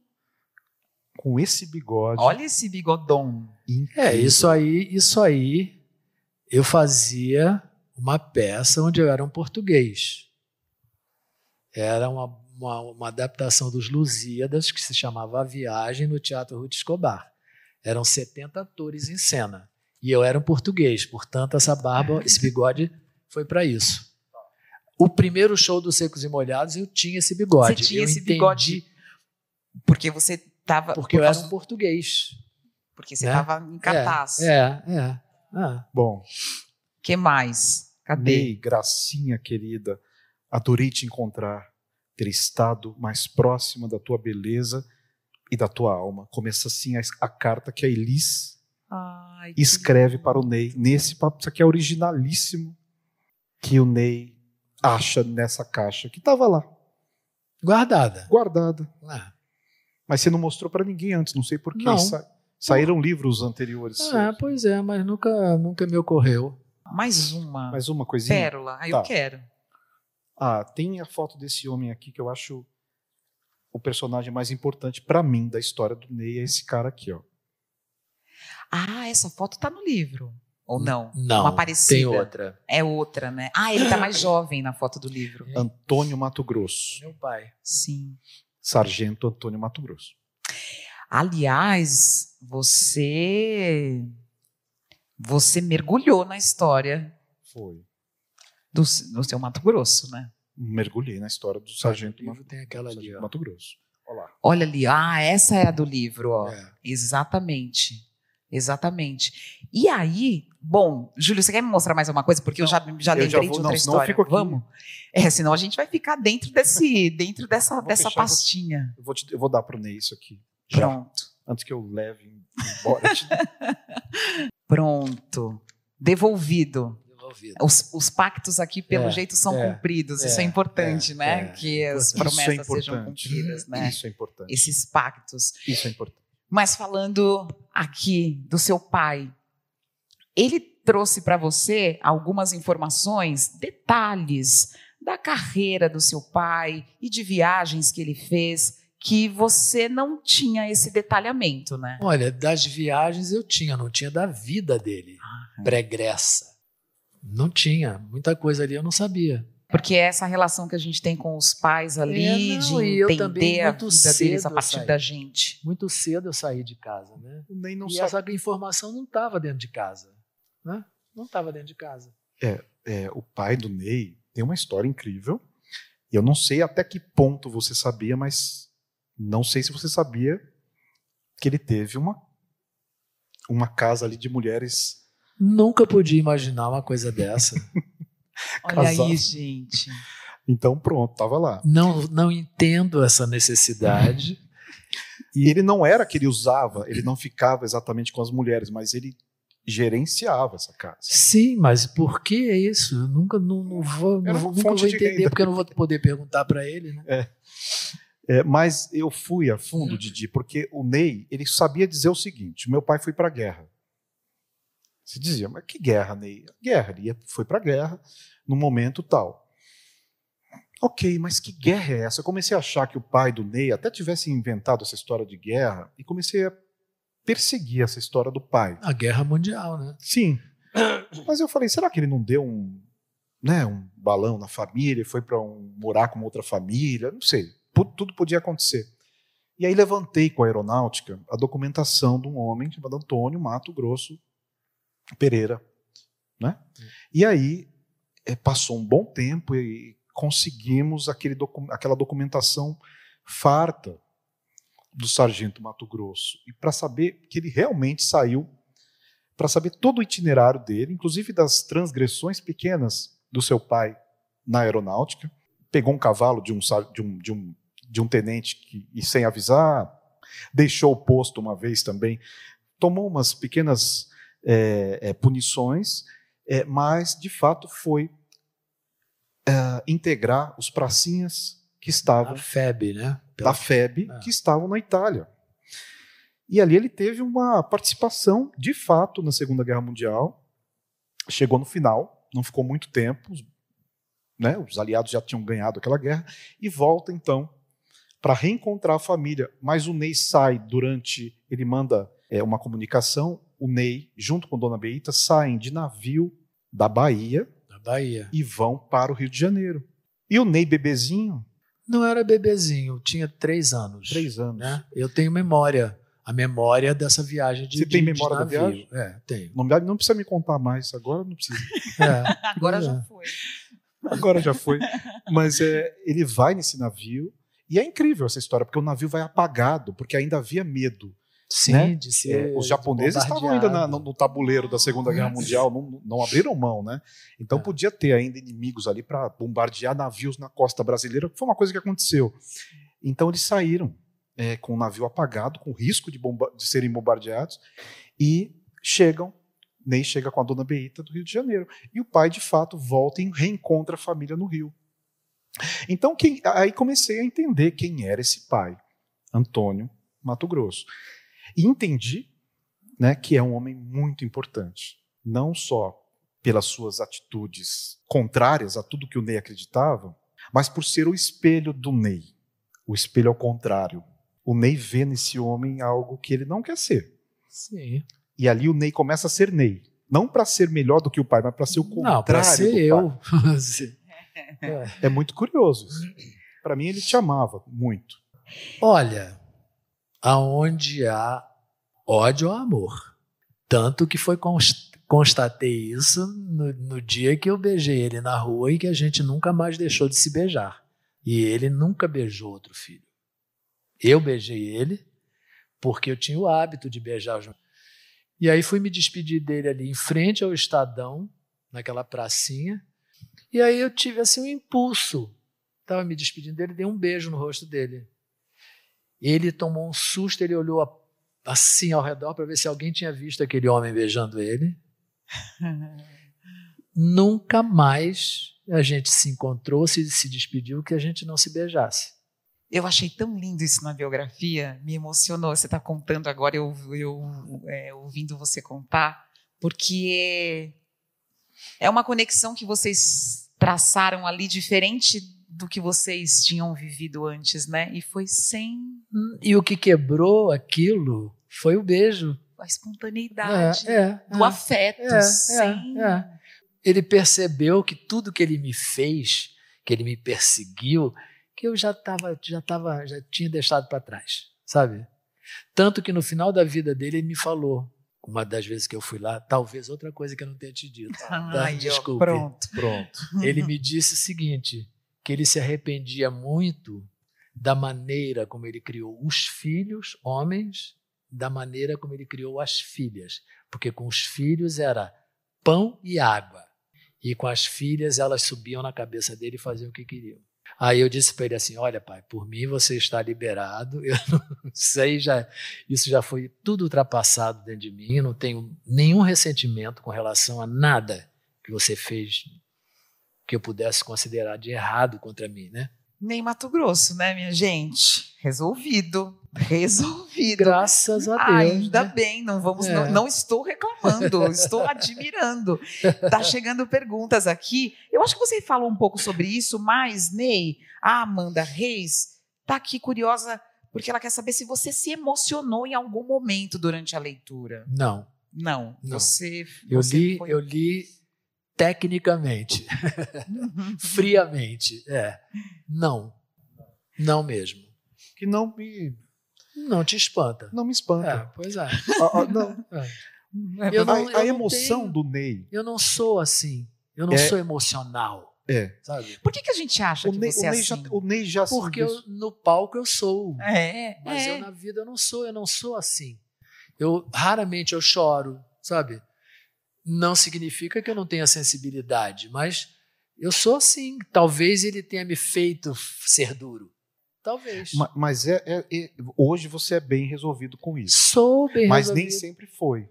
com esse bigode. Olha esse bigodão. Incrível. É, isso aí, isso aí eu fazia uma peça onde eu era um português. Era uma, uma, uma adaptação dos Lusíadas, que se chamava A Viagem, no Teatro Ruth Escobar. Eram 70 atores em cena. E eu era um português, portanto, essa barba, esse bigode foi para isso. O primeiro show dos Secos e Molhados eu tinha esse bigode. Você tinha eu esse entendi, bigode porque você estava. Porque por eu era um português. Porque você estava né? em cartaz. É, é. é. Ah. Bom. que mais? Cadê? Ney, gracinha querida, adorei te encontrar. ter estado mais próxima da tua beleza e da tua alma. Começa assim a, a carta que a Elis Ai, escreve para o Ney. Nesse papo, isso aqui é originalíssimo que o Ney acha nessa caixa que estava lá. Guardada. Guardada. Ah. Mas você não mostrou para ninguém antes, não sei porquê. Não. Sa saíram livros anteriores. Ah, pois é, mas nunca, nunca me ocorreu. Mais uma. Mais uma coisinha. Pérola. Aí tá. eu quero. Ah, tem a foto desse homem aqui que eu acho o personagem mais importante para mim da história do Ney, é esse cara aqui, ó. Ah, essa foto tá no livro. Ou não? Não. Uma parecida. Tem outra. É outra, né? Ah, ele tá mais jovem na foto do livro. É. Antônio Mato Grosso. Meu pai. Sim. Sargento Antônio Mato Grosso. Aliás, você você mergulhou na história. Foi. Do, do seu Mato Grosso, né? Mergulhei na história do Sargento, Mato, tem aquela ali, Mato Grosso. Olha, Olha ali, ah, essa é a do livro, ó. É. Exatamente. Exatamente. E aí, bom, Júlio, você quer me mostrar mais uma coisa? Porque não, eu já, já lembrei já vou, de outra não, história. Vamos? É, senão a gente vai ficar dentro desse, dentro dessa, dessa fechar, pastinha. Eu vou, te, eu vou dar para o Ney isso aqui. Já, Pronto. Antes que eu leve embora. Pronto. Devolvido. Os, os, pactos aqui, pelo é, jeito, são é, cumpridos. É, isso é importante, é, né? É. que as promessas sejam cumpridas, né? Isso é importante. Esses pactos. Isso é importante. Mas falando aqui do seu pai, ele trouxe para você algumas informações, detalhes da carreira do seu pai e de viagens que ele fez que você não tinha esse detalhamento, né? Olha, das viagens eu tinha, não tinha da vida dele, ah, pregressa. Não tinha, muita coisa ali eu não sabia. Porque é essa relação que a gente tem com os pais ali, é, não, de entender a vida deles a partir da gente. Muito cedo eu saí de casa, né? Nem não e sabe. essa informação não estava dentro de casa, né? Não estava dentro de casa. É, é, o pai do Ney tem uma história incrível. E eu não sei até que ponto você sabia, mas não sei se você sabia que ele teve uma uma casa ali de mulheres. Nunca podia imaginar uma coisa dessa. Olha aí, gente. Então pronto, estava lá. Não, não entendo essa necessidade. E ele não era que ele usava, ele não ficava exatamente com as mulheres, mas ele gerenciava essa casa. Sim, mas por que isso? Eu nunca não, não vou, não nunca vou entender, porque eu não vou poder perguntar para ele. Né? É. É, mas eu fui a fundo, Didi, porque o Ney ele sabia dizer o seguinte: meu pai foi para a guerra. Se dizia, mas que guerra, Ney? Guerra, ele foi para a guerra no momento tal. Ok, mas que guerra é essa? Eu comecei a achar que o pai do Ney até tivesse inventado essa história de guerra e comecei a perseguir essa história do pai. A guerra mundial, né? Sim. Mas eu falei, será que ele não deu um, né, um balão na família, foi para um, morar com outra família? Não sei. Tudo podia acontecer. E aí levantei com a aeronáutica a documentação de um homem chamado Antônio Mato Grosso Pereira. Né? E aí é, passou um bom tempo e conseguimos docu aquela documentação farta do sargento Mato Grosso. E para saber que ele realmente saiu, para saber todo o itinerário dele, inclusive das transgressões pequenas do seu pai na aeronáutica, pegou um cavalo de um, de um, de um, de um tenente que, e sem avisar, deixou o posto uma vez também, tomou umas pequenas é, é, punições, é, mas de fato foi é, integrar os pracinhas que estavam. Da FEB, né? Pela... Da FEB, que estavam na Itália. E ali ele teve uma participação, de fato, na Segunda Guerra Mundial. Chegou no final, não ficou muito tempo, né, os aliados já tinham ganhado aquela guerra, e volta então para reencontrar a família. Mas o Ney sai durante. Ele manda é, uma comunicação o Ney, junto com Dona Beita, saem de navio da Bahia, da Bahia e vão para o Rio de Janeiro. E o Ney bebezinho? Não era bebezinho, tinha três anos. Três anos. Né? Eu tenho memória, a memória dessa viagem de Você de, tem memória da viagem? É, tenho. Não, não precisa me contar mais, agora não precisa. É, agora é. já foi. Agora já foi. Mas é, ele vai nesse navio, e é incrível essa história, porque o navio vai apagado, porque ainda havia medo Sim, né? de ser é, os japoneses estavam ainda na, no, no, tabuleiro da Segunda Guerra Mundial, não, não abriram mão, né? Então é. podia ter ainda inimigos ali para bombardear navios na costa brasileira, que foi uma coisa que aconteceu. Então eles saíram é, com o navio apagado, com risco de, de serem bombardeados, e chegam Ney chega com a dona Beita do Rio de Janeiro. E o pai, de fato, volta e reencontra a família no Rio. Então, quem, aí comecei a entender quem era esse pai, Antônio Mato Grosso. E entendi né, que é um homem muito importante, não só pelas suas atitudes contrárias a tudo que o Ney acreditava, mas por ser o espelho do Ney. O espelho ao contrário. O Ney vê nesse homem algo que ele não quer ser. Sim. E ali o Ney começa a ser Ney. Não para ser melhor do que o pai, mas para ser o contrário. Não, para ser eu. é. é muito curioso isso. Para mim, ele te amava muito. Olha, aonde há ódio ou amor. Tanto que foi const constatei isso no, no, dia que eu beijei ele na rua e que a gente nunca mais deixou de se beijar. E ele nunca beijou outro filho. Eu beijei ele porque eu tinha o hábito de beijar e aí fui me despedir dele ali em frente ao Estadão, naquela pracinha. E aí eu tive assim um impulso. Estava me despedindo dele, dei um beijo no rosto dele. Ele tomou um susto, ele olhou assim ao redor para ver se alguém tinha visto aquele homem beijando ele. Nunca mais a gente se encontrou, se, se despediu, que a gente não se beijasse. Eu achei tão lindo isso na biografia, me emocionou. Você está contando agora, eu, eu é, ouvindo você contar, porque é uma conexão que vocês traçaram ali diferente do que vocês tinham vivido antes, né? E foi sem. Hum, e o que quebrou aquilo foi o beijo. A espontaneidade, é, é, do é, afeto. É, sem... É, ele percebeu que tudo que ele me fez, que ele me perseguiu, que eu já estava, já tava, já tinha deixado para trás, sabe? Tanto que no final da vida dele ele me falou, uma das vezes que eu fui lá, talvez outra coisa que eu não tenha te dito. Tá? Ai, Desculpe. Pronto, pronto. Ele me disse o seguinte, que ele se arrependia muito da maneira como ele criou os filhos, homens, da maneira como ele criou as filhas, porque com os filhos era pão e água, e com as filhas elas subiam na cabeça dele e faziam o que queriam. Aí eu disse para ele assim: Olha, pai, por mim você está liberado. Eu não sei, já, isso já foi tudo ultrapassado dentro de mim. Eu não tenho nenhum ressentimento com relação a nada que você fez que eu pudesse considerar de errado contra mim, né? Nem Mato Grosso, né, minha gente? Resolvido. Resolvido. Graças a Deus. Ainda né? bem, não vamos, é. não, não, estou reclamando, estou admirando. Tá chegando perguntas aqui. Eu acho que você falou um pouco sobre isso, mas Ney, a Amanda Reis tá aqui curiosa porque ela quer saber se você se emocionou em algum momento durante a leitura. Não. Não. não. Você, eu você li, foi... eu li tecnicamente, uhum. friamente. É. Não. Não mesmo. Que não me não te espanta. Não me espanta. É, pois é. Ah, ah, não. É. Eu não, a, a emoção tenho, do Ney. Eu não sou assim. Eu não é, sou emocional. É. Sabe? Por que, que a gente acha o que Ney, você o é Ney assim? Já, o Ney já Porque eu, no palco eu sou. É. Mas é. eu na vida eu não sou. Eu não sou assim. Eu raramente eu choro, sabe? Não significa que eu não tenha sensibilidade, mas eu sou assim. Talvez ele tenha me feito ser duro. Talvez. Mas, é, é, é, hoje você é bem resolvido com isso. Sou bem mas resolvido. Mas nem sempre foi.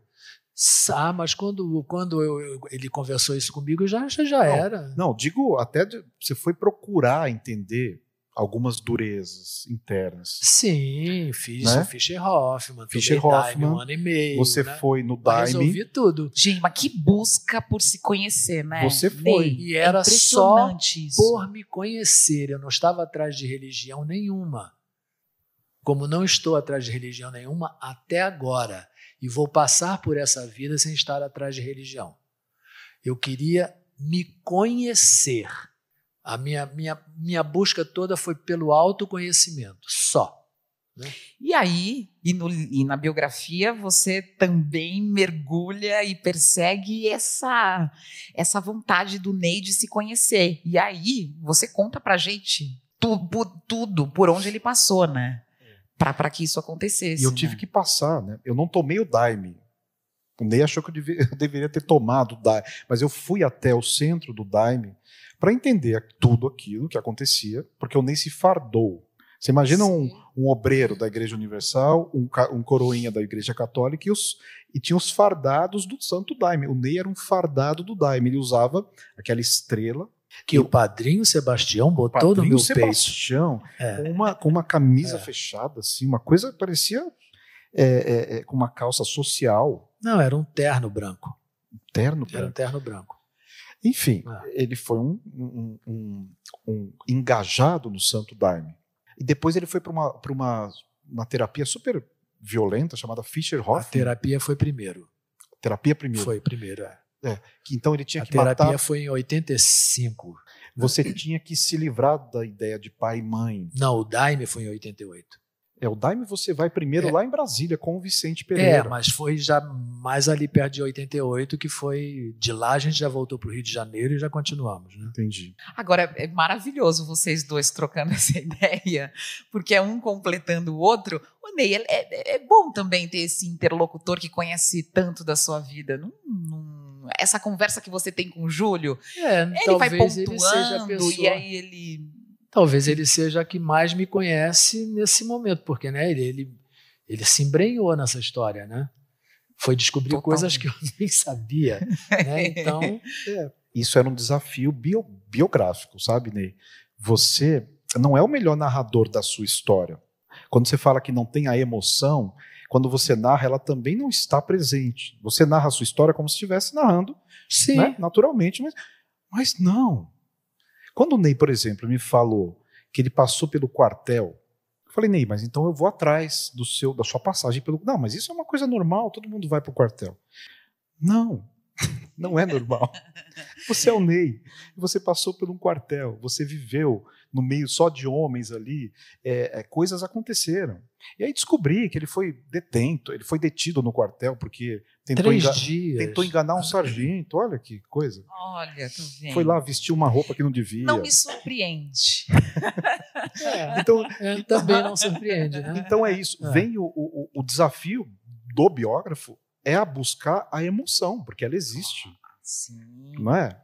Ah, mas quando, quando eu, eu, ele conversou isso comigo, já, já, já não, era. Não, digo, até de, você foi procurar entender algumas durezas internas. Sim, fiz né? o Fischer Hoffman, Fischer Hoffman, um ano e meio. Você né? foi no Daime. Resolvi tudo. Gente, mas que busca por se conhecer, né? Você foi. Ney, e era é só isso. por me conhecer. Eu não estava atrás de religião nenhuma. Como não estou atrás de religião nenhuma até agora. E vou passar por essa vida sem estar atrás de religião. Eu queria me conhecer a minha, minha, minha busca toda foi pelo autoconhecimento, só. Né? E aí, e, no, e, na biografia, você também mergulha e persegue essa, essa vontade do Ney de se conhecer. E aí, você conta pra gente tu, por, tudo, por onde ele passou, né? para que isso acontecesse. E eu tive né? que passar, né? Eu não tomei o Daime. O Ney achou que eu, devia, eu deveria ter tomado o Daime, mas eu fui até o centro do Daime para entender tudo aquilo que acontecia, porque o Ney se fardou. Você imagina um, um, obreiro da Igreja Universal, um, um, coroinha da Igreja Católica e, os, e tinha os fardados do Santo Daime. O Ney era um fardado do Daime. Ele usava aquela estrela. Que o padrinho Sebastião botou no meu Sebastião, peito. É. Com, uma, com uma camisa é. fechada, assim, uma coisa que parecia é, é, é, com uma calça social. Não, era um terno branco. Um terno branco. Era um terno branco. Enfim, é. ele foi um, um, um, um engajado no Santo Daime. E depois ele foi para uma, uma, uma terapia super violenta chamada Fischer Hoffman. A terapia foi primeiro. Terapia primeiro. Foi primeiro, é. é que então ele tinha a que matar. A terapia foi em 85. Você tinha que se livrar da ideia de pai e mãe. Não, o Daime foi em 88. É, o Daime você vai primeiro é. lá em Brasília com o Vicente Pereira. É, mas foi já mais ali perto de 88 que foi. De lá a gente já voltou para o Rio de Janeiro e já continuamos, né? Entendi. Agora é maravilhoso vocês dois trocando essa ideia, porque é um completando o outro. O Ney, é, é, é bom também ter esse interlocutor que conhece tanto da sua vida. Não, não, essa conversa que você tem com o Júlio, é, ele vai pontuando ele e aí ele talvez ele seja a que mais me conhece nesse momento, porque né, ele, ele, ele se embrenhou nessa história, né? Foi descobrir Totalmente. coisas que eu nem sabia. Né? Então. É, isso era um desafio bio, biográfico, sabe, Ney? Você não é o melhor narrador da sua história. Quando você fala que não tem a emoção, quando você narra, ela também não está presente. Você narra a sua história como se estivesse narrando, Sim. Né? naturalmente, mas, mas não. Quando o Ney, por exemplo, me falou que ele passou pelo quartel, eu falei, Ney, mas então eu vou atrás do seu, da sua passagem pelo. Não, mas isso é uma coisa normal, todo mundo vai para o quartel. Não, não é normal. Você é o Ney, você passou por um quartel, você viveu no meio só de homens ali, é, é, coisas aconteceram. E aí descobri que ele foi detento, ele foi detido no quartel porque tentou, enga tentou enganar um sargento. Olha que coisa. Olha, tô vendo. Foi lá vestir uma roupa que não devia. Não me surpreende. é, então, é, também não surpreende, né? Então é isso. É. Vem o, o, o desafio do biógrafo é a buscar a emoção, porque ela existe. Sim. Não é?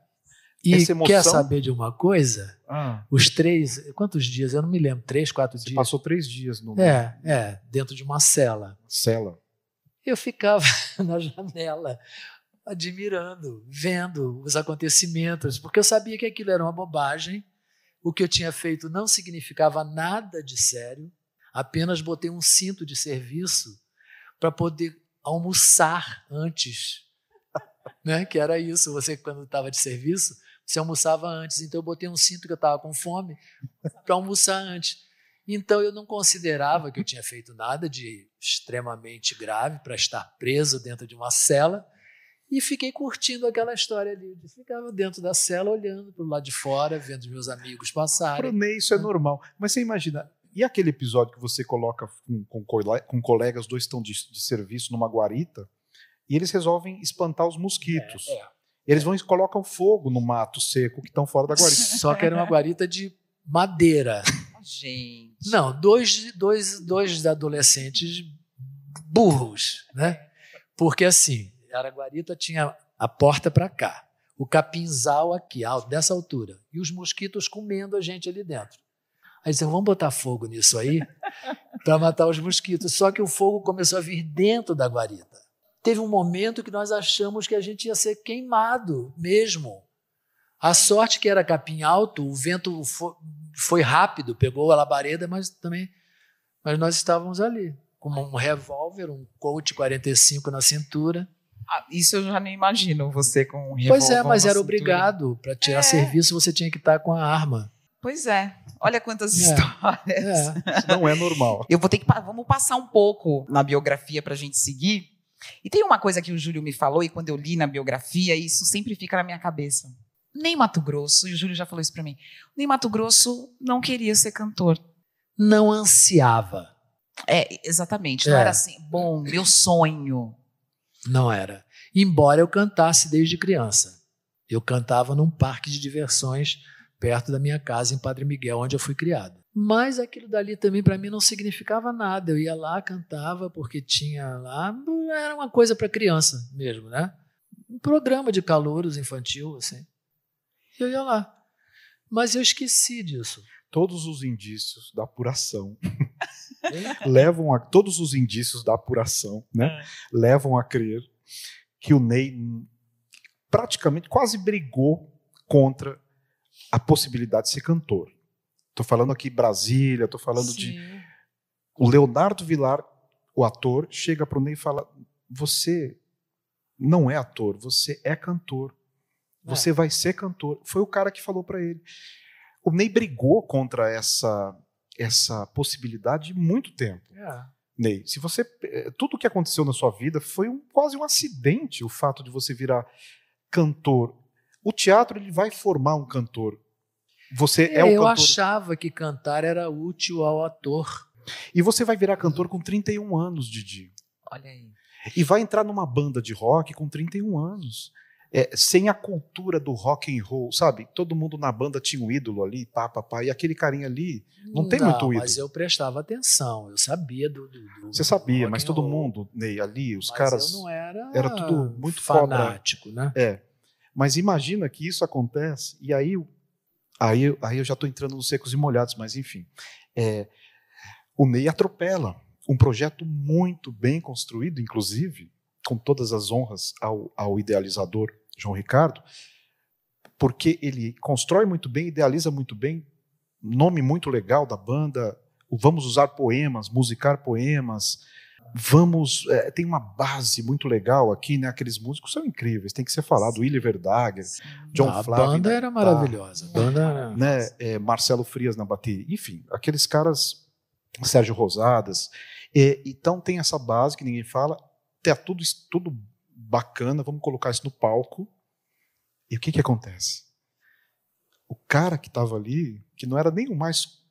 E emoção... quer saber de uma coisa? Ah. Os três, quantos dias? Eu não me lembro, três, quatro Você dias. Passou três dias no. É, é, dentro de uma cela. Cela. Eu ficava na janela, admirando, vendo os acontecimentos, porque eu sabia que aquilo era uma bobagem. O que eu tinha feito não significava nada de sério. Apenas botei um cinto de serviço para poder almoçar antes. né? Que era isso. Você, quando estava de serviço, você almoçava antes. Então eu botei um cinto que eu estava com fome para almoçar antes. Então eu não considerava que eu tinha feito nada de extremamente grave para estar preso dentro de uma cela e fiquei curtindo aquela história ali. Eu ficava dentro da cela olhando para o lado de fora, vendo os meus amigos passarem. Para o Ney isso é normal. Mas você imagina, e aquele episódio que você coloca com, com, com colegas, dois estão de, de, serviço numa guarita, e eles resolvem espantar os mosquitos. É, é. Eles vão e colocam fogo no mato seco que estão fora da guarita. Só que era uma guarita de madeira. Gente. Não, dois, dois, dois adolescentes burros, né? Porque assim, a guarita tinha a porta para cá, o capinzal aqui, dessa altura, e os mosquitos comendo a gente ali dentro. Aí disseram, vamos botar fogo nisso aí para matar os mosquitos. Só que o fogo começou a vir dentro da guarita teve um momento que nós achamos que a gente ia ser queimado mesmo. A sorte que era capim alto, o vento foi, rápido, pegou a labareda, mas também mas nós estávamos ali com um revólver, um Colt 45 na cintura. Ah, isso eu já nem imagino você com um revólver. Pois é, mas era cintura. obrigado. Para tirar é. serviço, você tinha que estar com a arma. Pois é. Olha quantas é. histórias. É. Isso não é normal. Eu vou ter que. Vamos passar um pouco na biografia para a gente seguir. E tem uma coisa que o Júlio me falou, e quando eu li na biografia, isso sempre fica na minha cabeça. Nem Mato Grosso, e o Júlio já falou isso para mim, nem Mato Grosso não queria ser cantor. Não ansiava. É, exatamente. Não é. era assim, bom, meu sonho. Não era. Embora eu cantasse desde criança. Eu cantava num parque de diversões perto da minha casa em Padre Miguel, onde eu fui criado. Mas aquilo dali também para mim não significava nada. Eu ia lá, cantava, porque tinha lá. Era uma coisa para criança mesmo, né? Um programa de calouros infantil, assim. Eu ia lá. Mas eu esqueci disso. Todos os indícios da apuração levam a todos os indícios da apuração, né? É. Levam a crer que o Ney praticamente quase brigou contra a possibilidade de ser cantor. Estou falando aqui Brasília, estou falando Sim. de. O Leonardo Vilar, o ator, chega para o Ney e fala: Você não é ator, você é cantor. Você é. vai ser cantor. Foi o cara que falou para ele. O Ney brigou contra essa essa possibilidade muito tempo. É. Ney, se você eh, tudo o que aconteceu na sua vida foi um, quase um acidente o fato de você virar cantor. O teatro ele vai formar um cantor. Você é, é o eu cantor. achava que cantar era útil ao ator. E você vai virar cantor com 31 anos, Didi. Olha aí. E vai entrar numa banda de rock com 31 anos. É, sem a cultura do rock and roll, sabe? Todo mundo na banda tinha um ídolo ali, pá, pá, pá, e aquele carinha ali não, não tem muito ídolo. Mas eu prestava atenção, eu sabia do. do, do Você sabia, mas todo mundo, Ney, ali, os mas caras. Eu não era. Era tudo muito fanático, foda. né? É. Mas imagina que isso acontece, e aí Aí, aí eu já estou entrando nos secos e molhados, mas enfim. É, o Ney atropela um projeto muito bem construído, inclusive, com todas as honras ao, ao idealizador João Ricardo, porque ele constrói muito bem, idealiza muito bem, nome muito legal da banda, vamos usar poemas, musicar poemas, vamos. É, tem uma base muito legal aqui, né? Aqueles músicos são incríveis, tem que ser falado. Willy Verdager, John a Flávio. A banda era maravilhosa. A banda era... Né? É, Marcelo Frias na bateria. Enfim, aqueles caras. Sérgio Rosadas. É, então tem essa base que ninguém fala. Tem tudo, tudo bacana, vamos colocar isso no palco. E o que, que acontece? O cara que estava ali, que não era nem o mais.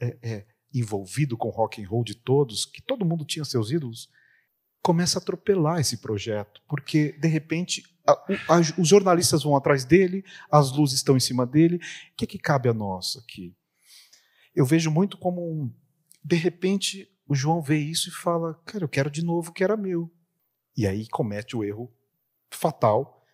É, é, envolvido com rock and roll de todos, que todo mundo tinha seus ídolos, começa a atropelar esse projeto, porque de repente a, a, os jornalistas vão atrás dele, as luzes estão em cima dele. O que, é que cabe a nós aqui? Eu vejo muito como um, de repente o João vê isso e fala, cara, eu quero de novo o que era meu. E aí comete o erro fatal,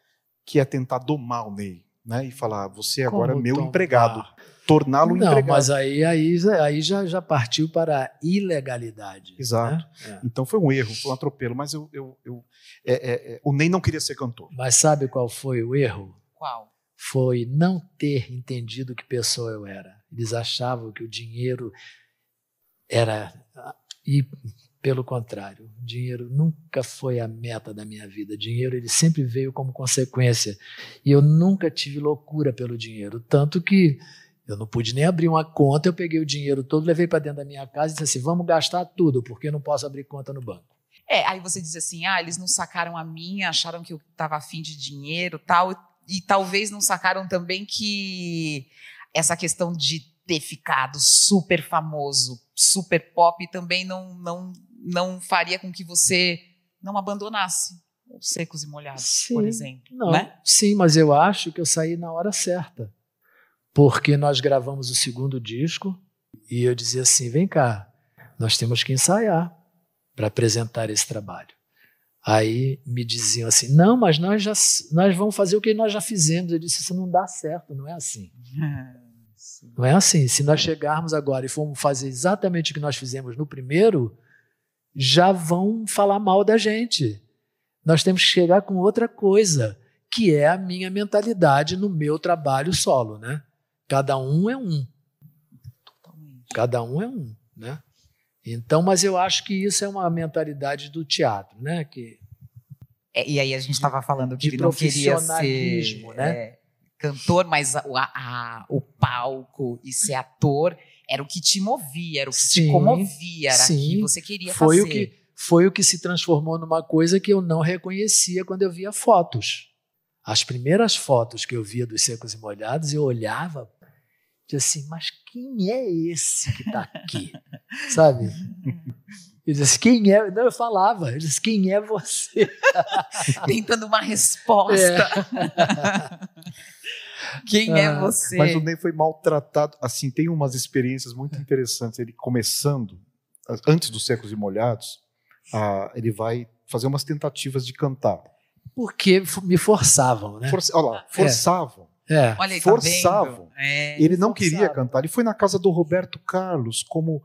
que é tentar domar o Ney, né? E falar, você agora é meu tomar? empregado torná-lo Não, empregado. mas aí, aí, aí já, já partiu para a ilegalidade. Exato. Né? É. Então foi um erro, foi um atropelo, mas eu, eu, eu é, é, é, o Ney não queria ser cantor. Mas sabe qual foi o erro? Qual? Foi não ter entendido que pessoa eu era. Eles achavam que o dinheiro era. E pelo contrário, dinheiro nunca foi a meta da minha vida. Dinheiro ele sempre veio como consequência. E eu nunca tive loucura pelo dinheiro. Tanto que eu não pude nem abrir uma conta, eu peguei o dinheiro todo, levei para dentro da minha casa e disse assim: vamos gastar tudo, porque eu não posso abrir conta no banco. É, aí você diz assim: ah, eles não sacaram a minha, acharam que eu estava afim de dinheiro tal, e talvez não sacaram também que essa questão de ter ficado super famoso, super pop, também não, não, não faria com que você não abandonasse os secos e molhados, sim, por exemplo. Não, né? Sim, mas eu acho que eu saí na hora certa porque nós gravamos o segundo disco e eu dizia assim: vem cá, nós temos que ensaiar para apresentar esse trabalho. Aí me diziam assim: não, mas nós já nós vamos fazer o que nós já fizemos. Eu disse: isso não dá certo, não é assim. não é assim. Se nós chegarmos agora e formos fazer exatamente o que nós fizemos no primeiro, já vão falar mal da gente. Nós temos que chegar com outra coisa, que é a minha mentalidade no meu trabalho solo, né? Cada um é um. Cada um é um, né? Então, mas eu acho que isso é uma mentalidade do teatro, né? Que é, e aí a gente estava falando que ele não queria ser né? é, cantor, mas a, a, o palco e ser ator era o que te movia, era o que sim, te comovia, era sim, o que você queria foi fazer. O que, foi o que se transformou numa coisa que eu não reconhecia quando eu via fotos. As primeiras fotos que eu via dos secos e molhados, eu olhava, disse assim, mas quem é esse que está aqui? Sabe? Ele disse, quem é? Não, eu falava, ele disse, quem é você? Tentando uma resposta. É. Quem é ah, você? Mas o Ney foi maltratado. Assim, tem umas experiências muito interessantes. Ele começando, antes dos Secos e Molhados, ah, ele vai fazer umas tentativas de cantar. Porque me forçavam, né? Força, olha lá, é. forçavam. É. É. Olha aí, tá forçavam. Tá é, ele não forçava. queria cantar. Ele foi na casa do Roberto Carlos como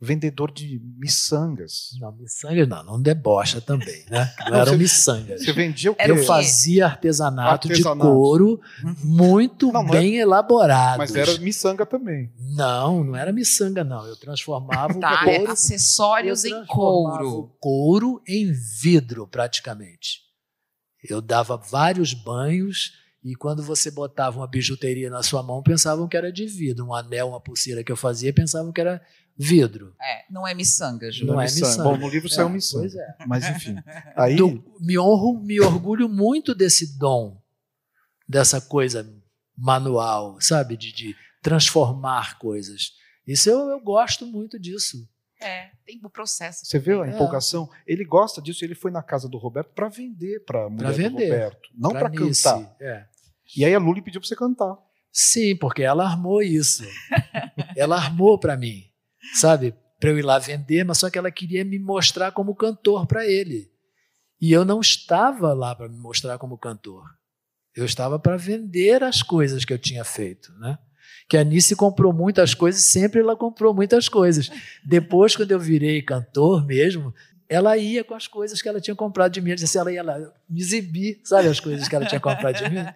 vendedor de miçangas. Não, miçangas não, não debocha também, né? Não, eram miçangas. Você vendia o quê? Eu fazia artesanato, artesanato. de couro muito não, não bem é, elaborado. Mas era miçanga também. Não, não era miçanga não. Eu transformava tá, o couro... acessórios em couro. couro em vidro, praticamente. Eu dava vários banhos e quando você botava uma bijuteria na sua mão, pensavam que era de vidro. Um anel, uma pulseira que eu fazia, pensavam que era vidro. É, não é miçanga, Ju. Não, não é miçanga. Bom, no livro é, saiu miçanga. Pois é. Mas enfim. Aí... Do, me honro, me orgulho muito desse dom, dessa coisa manual, sabe? De, de transformar coisas. Isso eu, eu gosto muito disso. É, tem o processo. Você vê a é. empolgação? Ele gosta disso, ele foi na casa do Roberto para vender para a mulher pra vender, do Roberto, não para cantar. É. E aí a Luli pediu para você cantar. Sim, porque ela armou isso. ela armou para mim, sabe? Para eu ir lá vender, mas só que ela queria me mostrar como cantor para ele. E eu não estava lá para me mostrar como cantor. Eu estava para vender as coisas que eu tinha feito, né? que a Nice comprou muitas coisas, sempre ela comprou muitas coisas. Depois, quando eu virei cantor mesmo, ela ia com as coisas que ela tinha comprado de mim. Assim, ela ia lá me exibir, sabe, as coisas que ela tinha comprado de mim.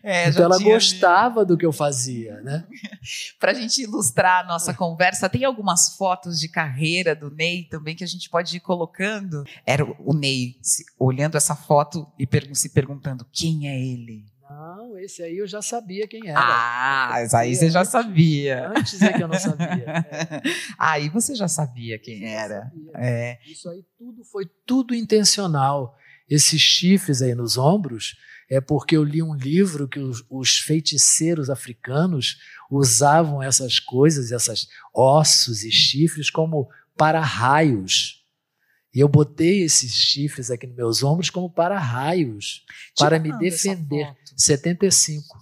É, então ela gostava do que eu fazia, né? Para a gente ilustrar a nossa conversa, tem algumas fotos de carreira do Ney também que a gente pode ir colocando. Era o Ney olhando essa foto e se perguntando quem é ele. Não, esse aí eu já sabia quem era. Ah, aí você já sabia. Antes é que eu não sabia. É. Aí você já sabia quem era. É. Isso aí tudo foi tudo intencional. Esses chifres aí nos ombros é porque eu li um livro que os, os feiticeiros africanos usavam essas coisas, esses ossos e chifres como para raios. E eu botei esses chifres aqui nos meus ombros como para-raios, para me defender. 75.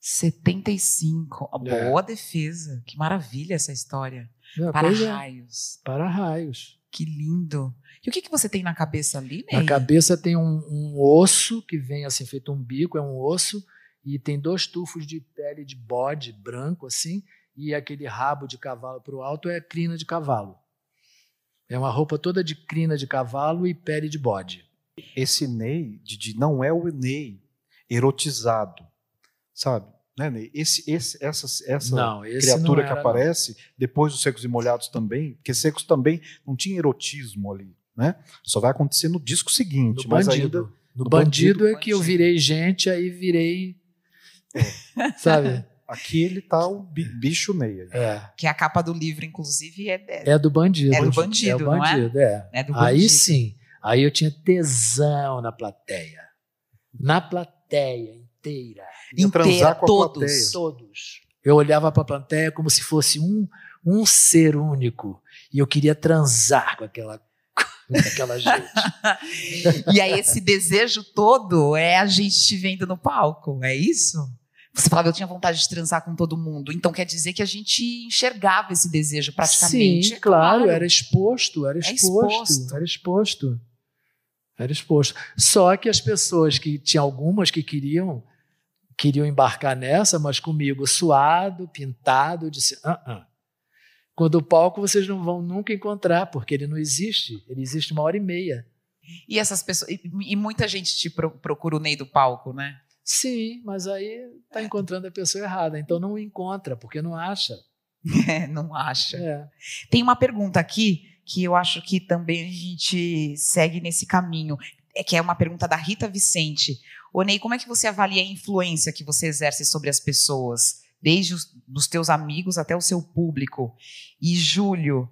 75. Oh, é. Boa defesa. Que maravilha essa história. É, para-raios. É. Para-raios. Que lindo. E o que, que você tem na cabeça ali, Ney? Na cabeça tem um, um osso que vem assim, feito um bico, é um osso, e tem dois tufos de pele de bode branco, assim, e aquele rabo de cavalo para o alto é crina de cavalo. É uma roupa toda de crina de cavalo e pele de bode. Esse Ney, Didi, não é o Ney erotizado, sabe? Né, Ney? Esse, esse, essa essa não, criatura era, que aparece, não. depois dos Secos e Molhados também, porque Secos também não tinha erotismo ali, né? Só vai acontecer no disco seguinte. No mas bandido. Ainda, no, no bandido, bandido, é que eu virei gente, aí virei... É. Sabe? Aqui ele tá o bicho meia. É. Que a capa do livro, inclusive, é. É, é do bandido. É do bandido, é o bandido, é? é? é do bandido. Aí sim. Aí eu tinha tesão na plateia. Na plateia inteira. Inteira, transar com todos. Plateia. Todos. Eu olhava para a plateia como se fosse um, um ser único. E eu queria transar com aquela aquela gente. e aí esse desejo todo é a gente te vendo no palco, é isso? Você falava, eu tinha vontade de transar com todo mundo. Então quer dizer que a gente enxergava esse desejo praticamente. Sim, é claro, claro, era exposto, era exposto, é exposto, era exposto. Era exposto. Só que as pessoas que tinha algumas que queriam queriam embarcar nessa, mas comigo suado, pintado, disse: ah, ah. Quando o palco vocês não vão nunca encontrar, porque ele não existe. Ele existe uma hora e meia. E essas pessoas. E, e muita gente te procura o Ney do palco, né? Sim, mas aí está encontrando a pessoa errada. Então não encontra, porque não acha. É, não acha. É. Tem uma pergunta aqui que eu acho que também a gente segue nesse caminho, é que é uma pergunta da Rita Vicente. Ô Ney, como é que você avalia a influência que você exerce sobre as pessoas, desde os dos teus amigos até o seu público? E Júlio,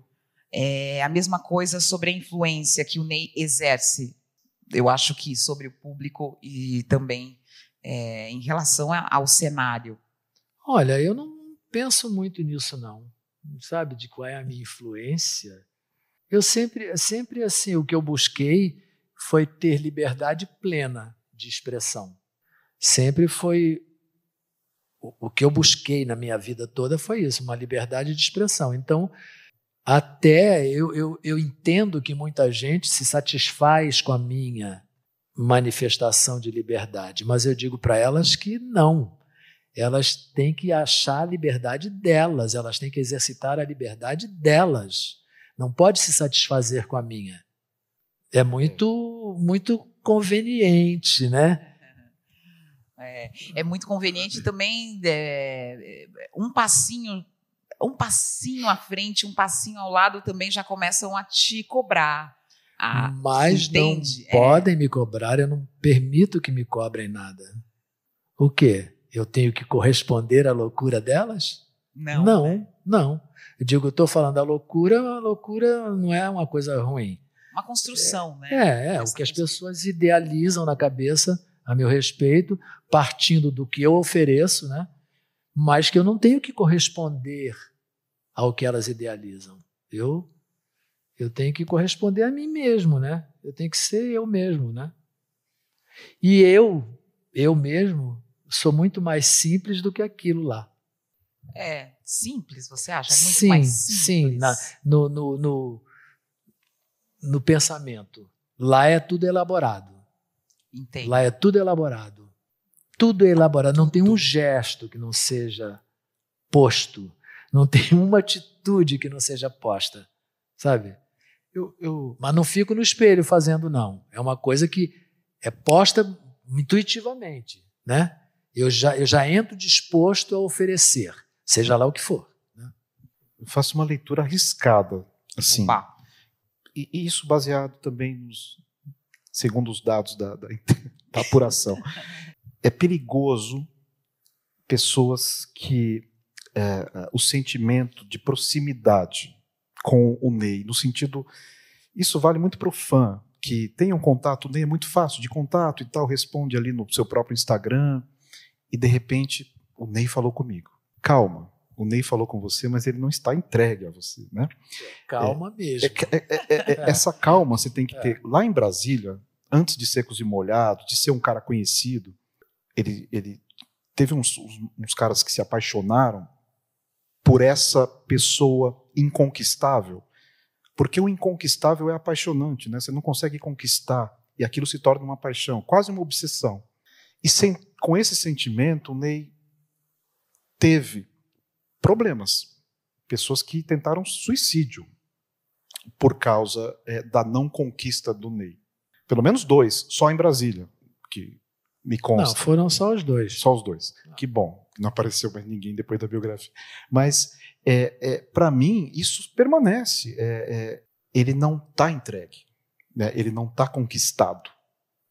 é, a mesma coisa sobre a influência que o Ney exerce, eu acho que sobre o público e também é, em relação ao cenário. Olha, eu não penso muito nisso não, sabe, de qual é a minha influência eu sempre, sempre assim, o que eu busquei foi ter liberdade plena de expressão. Sempre foi o, o que eu busquei na minha vida toda foi isso, uma liberdade de expressão. Então, até eu, eu, eu entendo que muita gente se satisfaz com a minha manifestação de liberdade, mas eu digo para elas que não. Elas têm que achar a liberdade delas, elas têm que exercitar a liberdade delas. Não pode se satisfazer com a minha. É muito, muito conveniente, né? É, é muito conveniente também é, um passinho um passinho à frente, um passinho ao lado também já começam a te cobrar. A, Mas entende? não é. podem me cobrar, eu não permito que me cobrem nada. O quê? Eu tenho que corresponder à loucura delas? Não. Não, né? não. Eu digo, eu estou falando da loucura, a loucura não é uma coisa ruim. Uma construção, é, né? É, é o que as pessoas idealizam na cabeça a meu respeito, partindo do que eu ofereço, né? mas que eu não tenho que corresponder ao que elas idealizam. Eu eu tenho que corresponder a mim mesmo, né? Eu tenho que ser eu mesmo, né? E eu, eu mesmo, sou muito mais simples do que aquilo lá. É, simples, você acha? É muito sim, mais simples. Sim, na, no, no, no, no pensamento. Lá é tudo elaborado. Entendo. Lá é tudo elaborado. Tudo é elaborado. Não tem um gesto que não seja posto. Não tem uma atitude que não seja posta. Sabe? Eu, eu, mas não fico no espelho fazendo, não. É uma coisa que é posta intuitivamente. Né? Eu, já, eu já entro disposto a oferecer, seja lá o que for. Né? Eu faço uma leitura arriscada. Assim. Opa. E, e isso baseado também nos, segundo os dados da, da, da apuração. é perigoso pessoas que é, é, o sentimento de proximidade com o Ney, no sentido. Isso vale muito para o fã, que tem um contato, o Ney é muito fácil de contato e tal, responde ali no seu próprio Instagram, e de repente o Ney falou comigo. Calma, o Ney falou com você, mas ele não está entregue a você, né? Calma é, mesmo. É, é, é, essa calma você tem que ter. Lá em Brasília, antes de Secos e Molhados, de ser um cara conhecido, ele, ele teve uns, uns caras que se apaixonaram por essa pessoa inconquistável, porque o inconquistável é apaixonante, né? Você não consegue conquistar e aquilo se torna uma paixão, quase uma obsessão. E sem, com esse sentimento, o Ney teve problemas, pessoas que tentaram suicídio por causa é, da não conquista do Ney. Pelo menos dois, só em Brasília, que me consta. Não, foram só os dois. Só os dois. Que bom. Não apareceu mais ninguém depois da biografia. Mas, é, é para mim, isso permanece. É, é ele não está entregue. Né? Ele não está conquistado.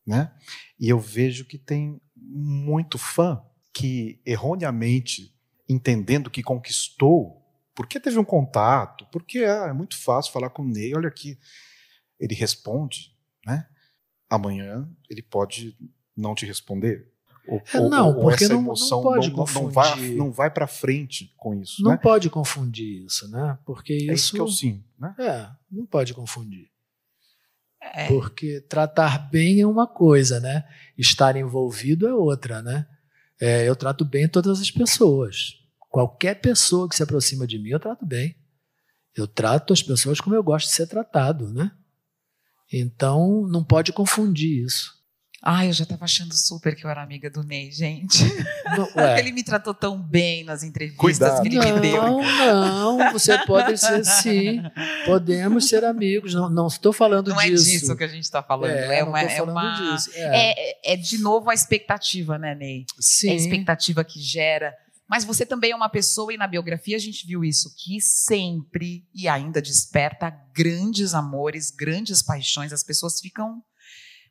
Né? E eu vejo que tem muito fã que, erroneamente, entendendo que conquistou, porque teve um contato, porque ah, é muito fácil falar com o Ney, olha aqui. Ele responde, né? Amanhã ele pode não te responder? Ou, é, não, ou, porque essa emoção não, não pode não, confundir. Não vai, não vai para frente com isso. Não né? pode confundir isso, né? Porque isso. É isso que eu sinto, né? É, não pode confundir. É. Porque tratar bem é uma coisa, né? Estar envolvido é outra, né? É, eu trato bem todas as pessoas. Qualquer pessoa que se aproxima de mim, eu trato bem. Eu trato as pessoas como eu gosto de ser tratado, né? Então, não pode confundir isso. Ai, eu já estava achando super que eu era amiga do Ney, gente. Não, ele me tratou tão bem nas entrevistas Cuidado. que ele não, me deu. Não, não, você pode ser sim. Podemos ser amigos. Não, não estou falando não disso. Não é disso que a gente está falando. É, é uma, é, uma é. é, é, de novo a expectativa, né, Ney? Sim. É a expectativa que gera. Mas você também é uma pessoa, e na biografia a gente viu isso, que sempre e ainda desperta grandes amores, grandes paixões. As pessoas ficam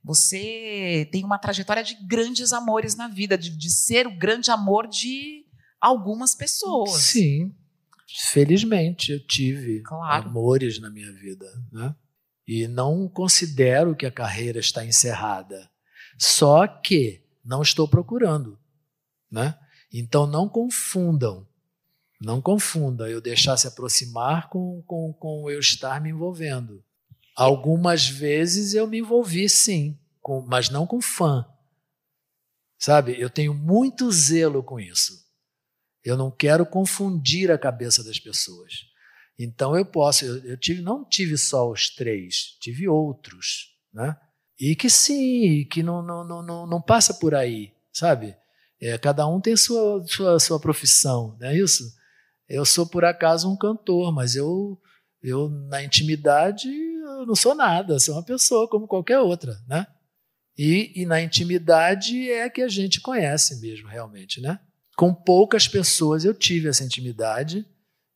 você tem uma trajetória de grandes amores na vida, de, de ser o grande amor de algumas pessoas. Sim. Felizmente eu tive claro. amores na minha vida, né? E não considero que a carreira está encerrada. Só que não estou procurando, né? Então não confundam. Não confunda eu deixar se aproximar com, com, com eu estar me envolvendo. Algumas vezes eu me envolvi, sim, com, mas não com fã. Sabe? Eu tenho muito zelo com isso. Eu não quero confundir a cabeça das pessoas. Então eu posso, eu, eu tive, não tive só os três, tive outros, né? E que sim, que não, não, não, não, passa por aí, sabe? É, cada um tem sua, sua, sua profissão, não é isso? Eu sou, por acaso, um cantor, mas eu, eu na intimidade, não sou nada, sou uma pessoa como qualquer outra, né? E, e na intimidade é que a gente conhece mesmo, realmente, né? Com poucas pessoas eu tive essa intimidade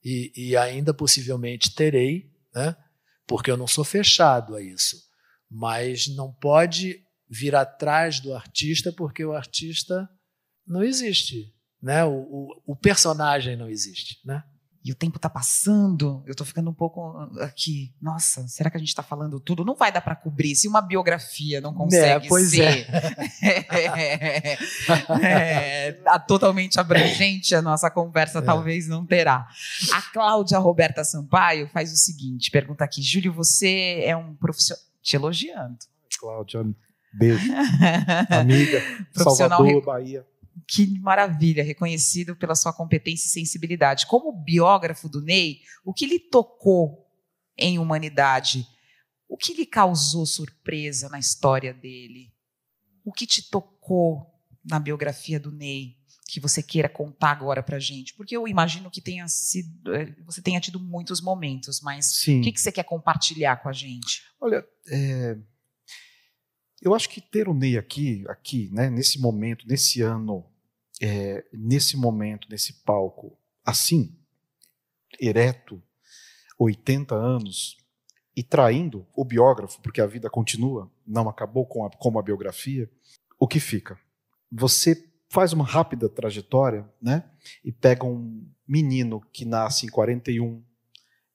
e, e ainda possivelmente terei, né? Porque eu não sou fechado a isso mas não pode vir atrás do artista porque o artista não existe, né? O, o, o personagem não existe, né? E o tempo está passando, eu estou ficando um pouco aqui. Nossa, será que a gente está falando tudo? Não vai dar para cobrir. Se uma biografia não consegue é, pois ser é. é, tá totalmente abrangente, a nossa conversa é. talvez não terá. A Cláudia Roberta Sampaio faz o seguinte: pergunta aqui, Júlio, você é um profissional te elogiando. Cláudia, beijo. Amiga, Salvador, Bahia. Que maravilha, reconhecido pela sua competência e sensibilidade. Como biógrafo do Ney, o que lhe tocou em humanidade? O que lhe causou surpresa na história dele? O que te tocou na biografia do Ney? que você queira contar agora para gente? Porque eu imagino que tenha sido, eh, você tenha tido muitos momentos, mas Sim. o que, que você quer compartilhar com a gente? Olha, é, eu acho que ter o Ney aqui, aqui, né, nesse momento, nesse ano, é, nesse momento, nesse palco, assim, ereto, 80 anos, e traindo o biógrafo, porque a vida continua, não acabou com a, como a biografia, o que fica? Você faz uma rápida trajetória, né? E pega um menino que nasce em 41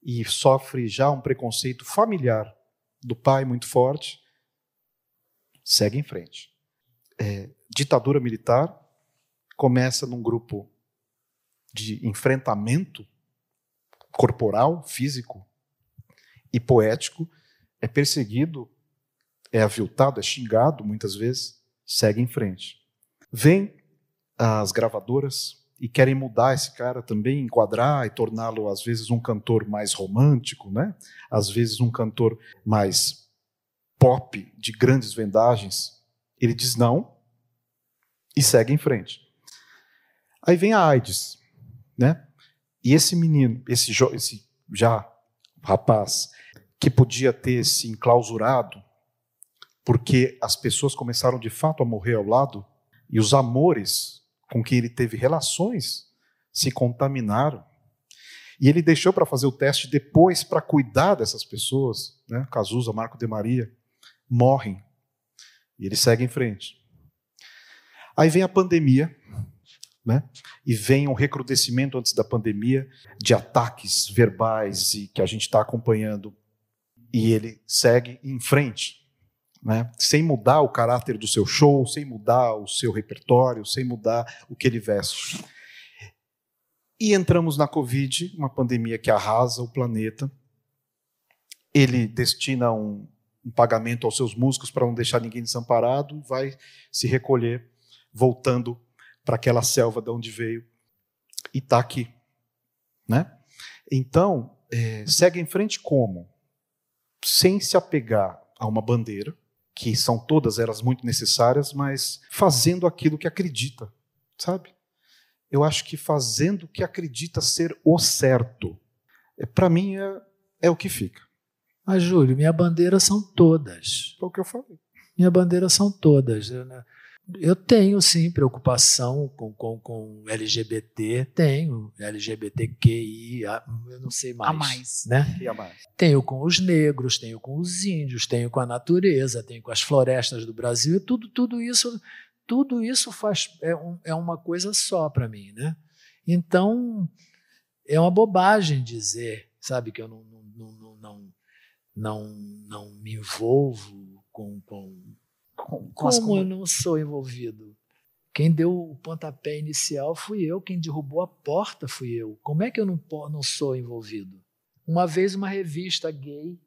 e sofre já um preconceito familiar do pai muito forte, segue em frente. É, ditadura militar começa num grupo de enfrentamento corporal, físico e poético, é perseguido, é aviltado, é xingado muitas vezes, segue em frente. Vem as gravadoras e querem mudar esse cara também, enquadrar e torná-lo às vezes um cantor mais romântico, né? Às vezes um cantor mais pop de grandes vendagens. Ele diz não e segue em frente. Aí vem a AIDS, né? E esse menino, esse, esse já rapaz que podia ter se enclausurado porque as pessoas começaram de fato a morrer ao lado e os amores com quem ele teve relações se contaminaram. E ele deixou para fazer o teste depois para cuidar dessas pessoas, né? Cazuza, Marco de Maria, morrem. E ele segue em frente. Aí vem a pandemia, né? E vem um recrudescimento antes da pandemia de ataques verbais e que a gente está acompanhando. E ele segue em frente né? sem mudar o caráter do seu show, sem mudar o seu repertório, sem mudar o que ele veste. E entramos na Covid, uma pandemia que arrasa o planeta. Ele destina um, um pagamento aos seus músicos para não deixar ninguém desamparado, vai se recolher, voltando para aquela selva de onde veio e está aqui, né? Então é, segue em frente como, sem se apegar a uma bandeira, que são todas elas muito necessárias, mas fazendo aquilo que acredita, sabe? Eu acho que fazendo o que acredita ser o certo, é, para mim é, é o que fica. Mas, Júlio, minha bandeira são todas. Foi o que eu falei. Minha bandeira são todas. Né? Eu tenho, sim, preocupação com, com, com LGBT, tenho LGBTQI, eu não sei mais. A mais. Né? E a mais. Tenho com os negros, tenho com os índios, tenho com a natureza, tenho com as florestas do Brasil, tudo, tudo isso tudo isso faz, é, um, é uma coisa só para mim. Né? Então, é uma bobagem dizer, sabe, que eu não, não, não, não, não, não me envolvo com, com com, com Como eu não sou envolvido? Quem deu o pontapé inicial fui eu, quem derrubou a porta fui eu. Como é que eu não, não sou envolvido? Uma vez uma revista gay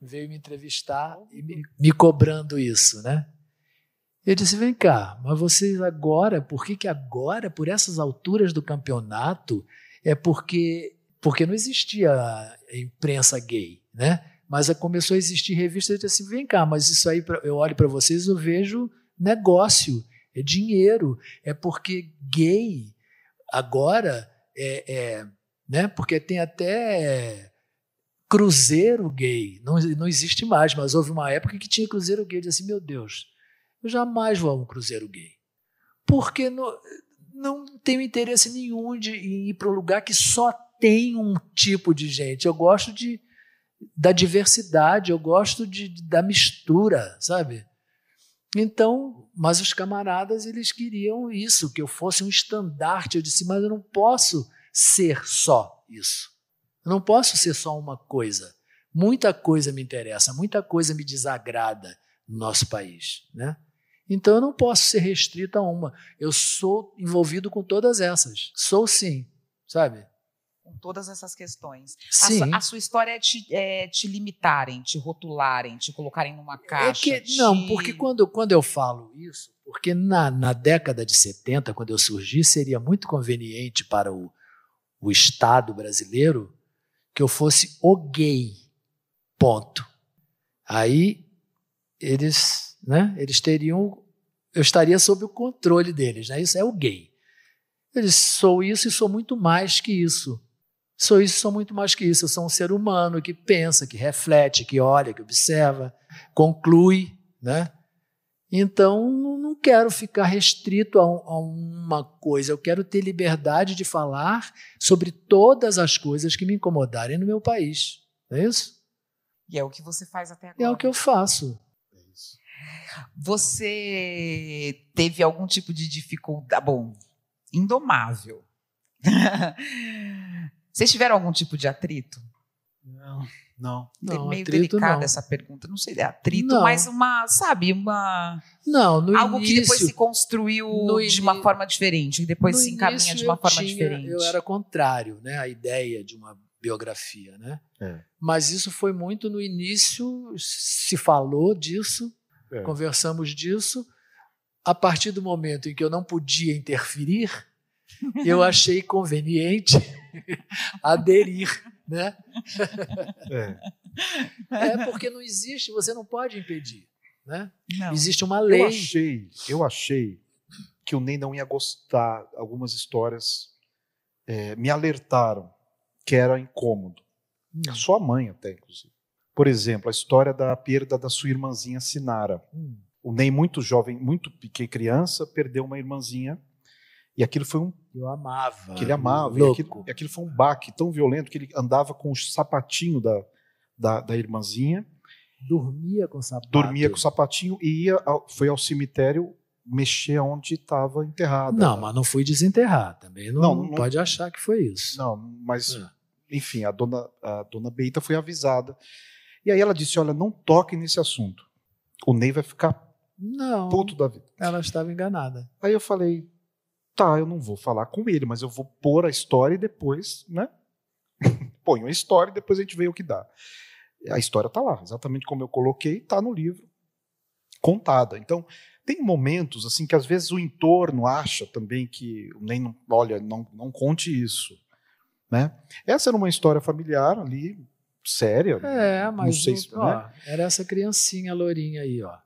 veio me entrevistar e me, me cobrando isso, né? Eu disse: vem cá, mas vocês agora, por que, que agora, por essas alturas do campeonato, é porque, porque não existia imprensa gay, né? Mas começou a existir revista, eu disse assim: vem cá, mas isso aí, eu olho para vocês, eu vejo negócio, é dinheiro, é porque gay agora é, é né? Porque tem até cruzeiro gay, não, não existe mais, mas houve uma época que tinha cruzeiro gay. Eu disse assim, meu Deus, eu jamais vou a um cruzeiro gay, porque não, não tenho interesse nenhum de ir para um lugar que só tem um tipo de gente. Eu gosto de da diversidade, eu gosto de, da mistura, sabe? Então, mas os camaradas eles queriam isso, que eu fosse um estandarte. Eu disse, mas eu não posso ser só isso. Eu não posso ser só uma coisa. Muita coisa me interessa, muita coisa me desagrada no nosso país, né? Então eu não posso ser restrito a uma. Eu sou envolvido com todas essas. Sou sim, sabe? Com todas essas questões. Sim. A, su, a sua história é te, é te, limitarem, te rotularem, te colocarem numa caixa. É que, te... Não, porque quando, quando eu falo isso, porque na, na década de 70, quando eu surgi, seria muito conveniente para o, o Estado brasileiro que eu fosse o gay. Ponto. Aí eles, né, eles teriam, eu estaria sob o controle deles, né? Isso é o gay. Eles sou isso e sou muito mais que isso. Sou isso sou muito mais que isso. Eu sou um ser humano que pensa, que reflete, que olha, que observa, conclui, né? Então, não quero ficar restrito a, a, uma coisa, eu quero ter liberdade de falar sobre todas as coisas que me incomodarem no meu país. Não é isso? E é o que você faz até agora. É o que eu faço. Você teve algum tipo de dificuldade? Bom, indomável. Vocês tiveram algum tipo de atrito? Não. Não, não meio delicada essa pergunta. Não sei, é atrito, não. mas uma, sabe, uma. Não, no Algo início, que depois se construiu de uma forma diferente, e depois se encaminha de uma forma tinha, diferente. Eu era contrário, né? A ideia de uma biografia, né? É. Mas isso foi muito no início, se falou disso, é. conversamos disso. A partir do momento em que eu não podia interferir, eu achei conveniente aderir né? É. é porque não existe, você não pode impedir, né? Não. Existe uma lei. Eu achei, eu achei que o Ney não ia gostar. Algumas histórias é, me alertaram que era incômodo. Hum. A sua mãe até, inclusive. Por exemplo, a história da perda da sua irmãzinha Sinara. Hum. O Ney, muito jovem, muito pequena criança, perdeu uma irmãzinha e aquilo foi um. Eu amava. Que ele amava. E aquilo, e aquilo foi um baque tão violento que ele andava com o sapatinho da, da, da irmãzinha. Dormia com o sapato. Dormia com o sapatinho e ia ao, foi ao cemitério mexer onde estava enterrada. Não, mas não fui desenterrar. Também não, não, não pode achar que foi isso. Não, mas, é. enfim, a dona, a dona Beita foi avisada. E aí ela disse: Olha, não toque nesse assunto. O Ney vai ficar não, puto da vida. Ela estava enganada. Aí eu falei: tá, eu não vou falar com ele, mas eu vou pôr a história e depois, né? Põe a história e depois a gente vê o que dá. A história tá lá, exatamente como eu coloquei, tá no livro, contada. Então, tem momentos assim que às vezes o entorno acha também que nem olha, não, não conte isso, né? Essa era uma história familiar ali séria. É, mas não sei se, ó, né? era essa criancinha lourinha aí, ó.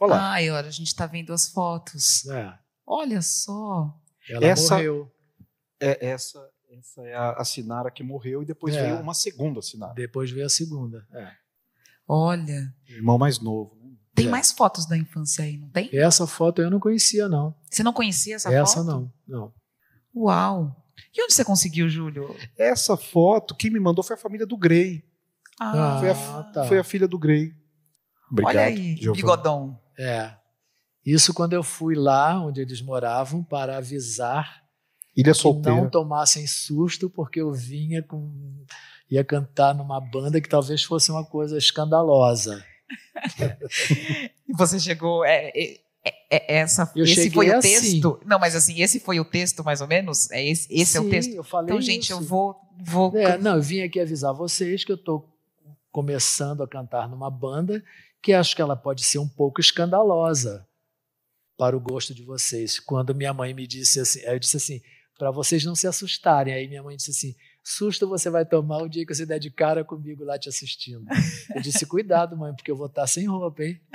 Olha lá. Ai, olha, a gente está vendo as fotos. É. Olha só. Ela Essa- morreu. É, essa, essa é a, a Sinara que morreu e depois É. veio uma segunda Sinara. Depois veio a segunda. É. Olha. Irmão mais novo. Né? Tem É. mais fotos da infância aí, não tem? Essa foto eu não conhecia, não. Você não conhecia essa, Essa foto? não. Não. Uau. E onde você conseguiu, Júlio? Essa foto, quem me mandou foi a família do Grey. Ah, Foi, a, Ah, tá. foi a filha do Grey. Obrigado. olha aí, Giovanni. bigodão. É. Isso quando eu fui lá onde eles moravam para avisar Ilha que não tomassem susto, porque eu vinha com. ia cantar numa banda que talvez fosse uma coisa escandalosa. E você chegou. É, é, é- é essa, Eu esse foi o assim. texto? Não, mas assim, esse foi o texto, mais ou menos? É esse esse é o Sim, texto? Eu falei Então, gente, eu vou. vou É, não, eu vim aqui avisar vocês que eu estou começando a cantar numa banda que acho que ela pode ser um pouco escandalosa. Para o gosto de vocês. Quando minha mãe me disse assim, eu disse assim, para vocês não se assustarem. Aí minha mãe disse assim: susto você vai tomar o dia que você der de cara comigo lá te assistindo. Eu disse: cuidado, mãe, porque eu vou estar sem roupa, hein?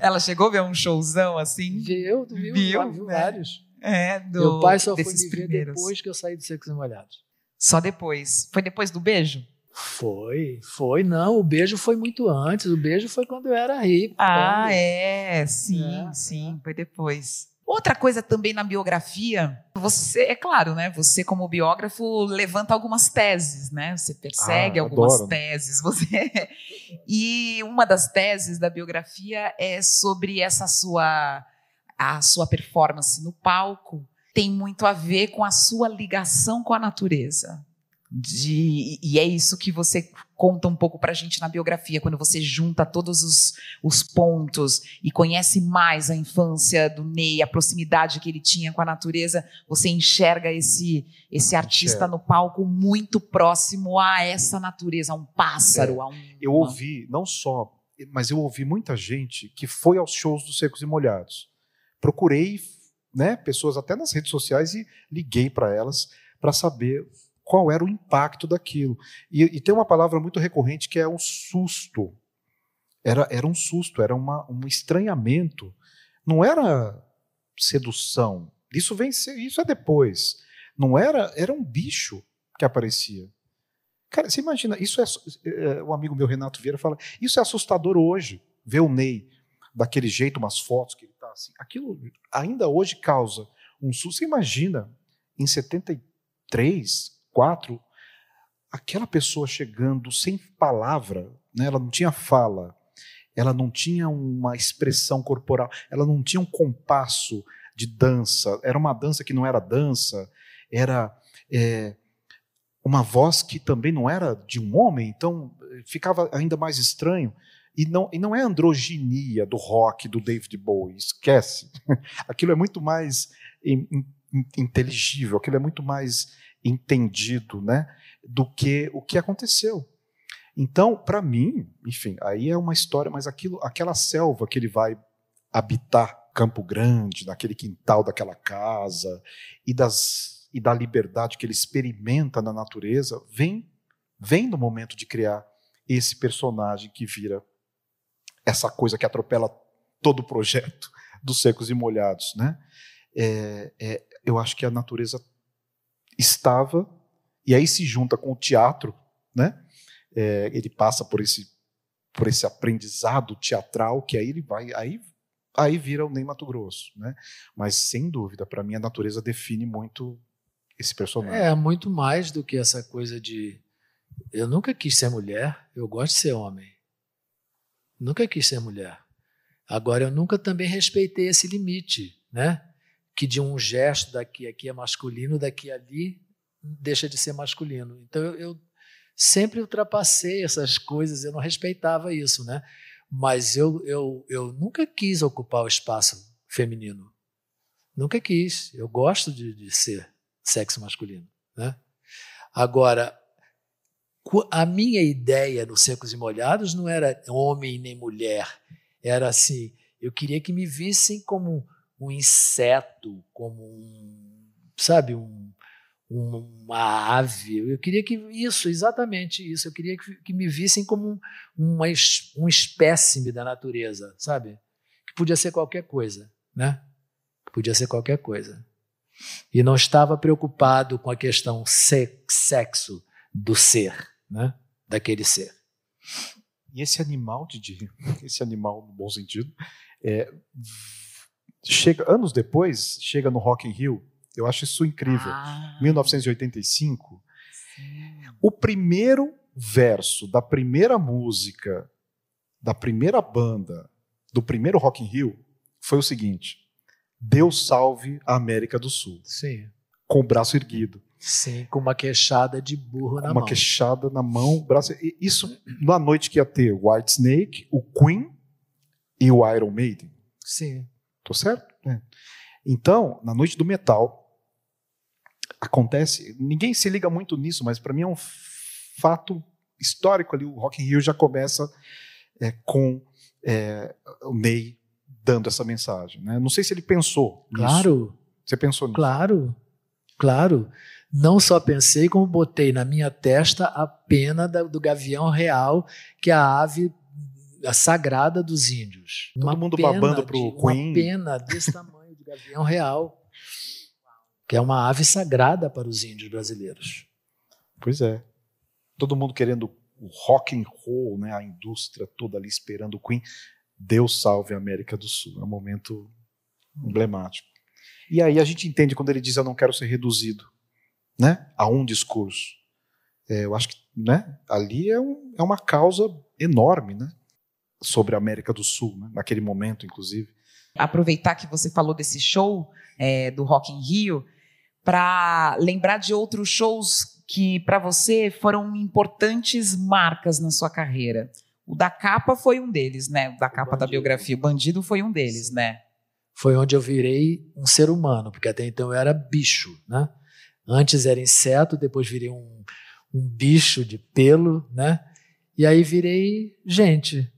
Ela chegou a ver um showzão assim? Viu, viu, viu, viu né? vários. É, do, Meu pai só foi me ver primeiros. depois que eu saí do Secos e Molhados. Só depois? Foi depois do beijo? Foi, foi, não. O beijo foi muito antes. O beijo foi quando eu era rico. Ah, quando... é, sim, é, sim, foi depois. Outra coisa também na biografia, você, é claro, né? Você, como biógrafo, levanta algumas teses, né? Você persegue ah, algumas adoro. teses. Você... E uma das teses da biografia é sobre essa sua, a sua performance no palco. Tem muito a ver com a sua ligação com a natureza. De, e é isso que você conta um pouco para a gente na biografia, quando você junta todos os, os pontos e conhece mais a infância do Ney, a proximidade que ele tinha com a natureza, você enxerga esse, esse artista no palco muito próximo a essa natureza, a um pássaro. É, a um, eu ouvi, não só, mas eu ouvi muita gente que foi aos shows dos Secos e Molhados. Procurei né, pessoas até nas redes sociais e liguei para elas para saber qual era o impacto daquilo. E, e, tem uma palavra muito recorrente que é um susto. Era, era um susto, era uma, um estranhamento. Não era sedução. Isso vem isso é depois. Não era, era um bicho que aparecia. Cara, você imagina, isso é, é, um amigo meu Renato Vieira fala, isso é assustador hoje, ver o Ney daquele jeito, umas fotos que ele tá assim. Aquilo ainda hoje causa um susto. Você imagina em 73, quatro, aquela pessoa chegando sem palavra, né, ela não tinha fala, ela não tinha uma expressão corporal, ela não tinha um compasso de dança, era uma dança que não era dança, era é, uma voz que também não era de um homem, então ficava ainda mais estranho. E não, e não é androginia do rock do David Bowie, esquece. Aquilo é muito mais in, in, inteligível, aquilo é muito mais entendido, né, do que o que aconteceu. Então, para mim, enfim, aí é uma história, mas aquilo, aquela selva que ele vai habitar Campo Grande, naquele quintal daquela casa e das e da liberdade que ele experimenta na natureza, vem vem no momento de criar esse personagem que vira essa coisa que atropela todo o projeto dos secos e molhados, né? É, é, eu acho que a natureza estava, e aí se junta com o teatro, né? É, ele passa por esse, por esse aprendizado teatral, que aí ele vai, aí, aí vira o Ney Mato Grosso, né? Mas sem dúvida, para mim a natureza define muito esse personagem. É muito mais do que essa coisa de eu nunca quis ser mulher, eu gosto de ser homem. Nunca quis ser mulher. Agora eu nunca também respeitei esse limite, né? Que de um gesto daqui aqui é masculino, daqui ali deixa de ser masculino. Então eu, eu sempre ultrapassei essas coisas, eu não respeitava isso, né? Mas eu, eu, eu nunca quis ocupar o espaço feminino. Nunca quis. Eu gosto de, de ser sexo masculino. Né? Agora, a minha ideia no Secos e Molhados não era homem nem mulher. Era assim, eu queria que me vissem como um inseto, como um, sabe, um, uma ave. Eu queria que isso, exatamente isso. Eu queria que, que me vissem como um, uma, um espécime da natureza, sabe? Que podia ser qualquer coisa, né? Que podia ser qualquer coisa. E não estava preocupado com a questão sexo do ser, né? Daquele ser. E esse animal, Didi, esse animal no bom sentido, é, chega anos depois, chega no Rock in Rio. Eu acho isso incrível. Ah. 1985. Sim. O primeiro verso da primeira música da primeira banda do primeiro Rock in Rio foi o seguinte: Deus salve a América do Sul. Sim. Com o braço erguido. Sim, com uma queixada de burro na uma mão. Uma queixada na mão, braço. Isso na noite que ia ter o White Snake, o Queen e o Iron Maiden. Sim. Tô certo? É. Então, na noite do metal, acontece. Ninguém se liga muito nisso, mas para mim é um fato histórico ali. O Rock in Rio já começa é, com é, o Ney dando essa mensagem. Né? Não sei se ele pensou. Claro. Nisso. Você pensou nisso? Claro, claro. Não só pensei, como botei na minha testa a pena do gavião real, que é a ave sagrada dos índios. Todo uma mundo babando para o Queen. Uma pena desse tamanho de gavião real, que é uma ave sagrada para os índios brasileiros. Pois é. Todo mundo querendo o rock and roll, né, a indústria toda ali esperando o Queen. Deus salve a América do Sul. É um momento emblemático. E aí a gente entende quando ele diz eu não quero ser reduzido né, a um discurso. É, eu acho que né, ali é, um, é uma causa enorme né, sobre a América do Sul, né, naquele momento, inclusive. Aproveitar que você falou desse show é, do Rock in Rio para lembrar de outros shows que para você foram importantes marcas na sua carreira. O da capa foi um deles, né? O da capa o da biografia. O Bandido foi um deles, Sim. né? Foi onde eu virei um ser humano, porque até então eu era bicho, né? Antes era inseto, depois virei um, um bicho de pelo, né? E aí virei gente.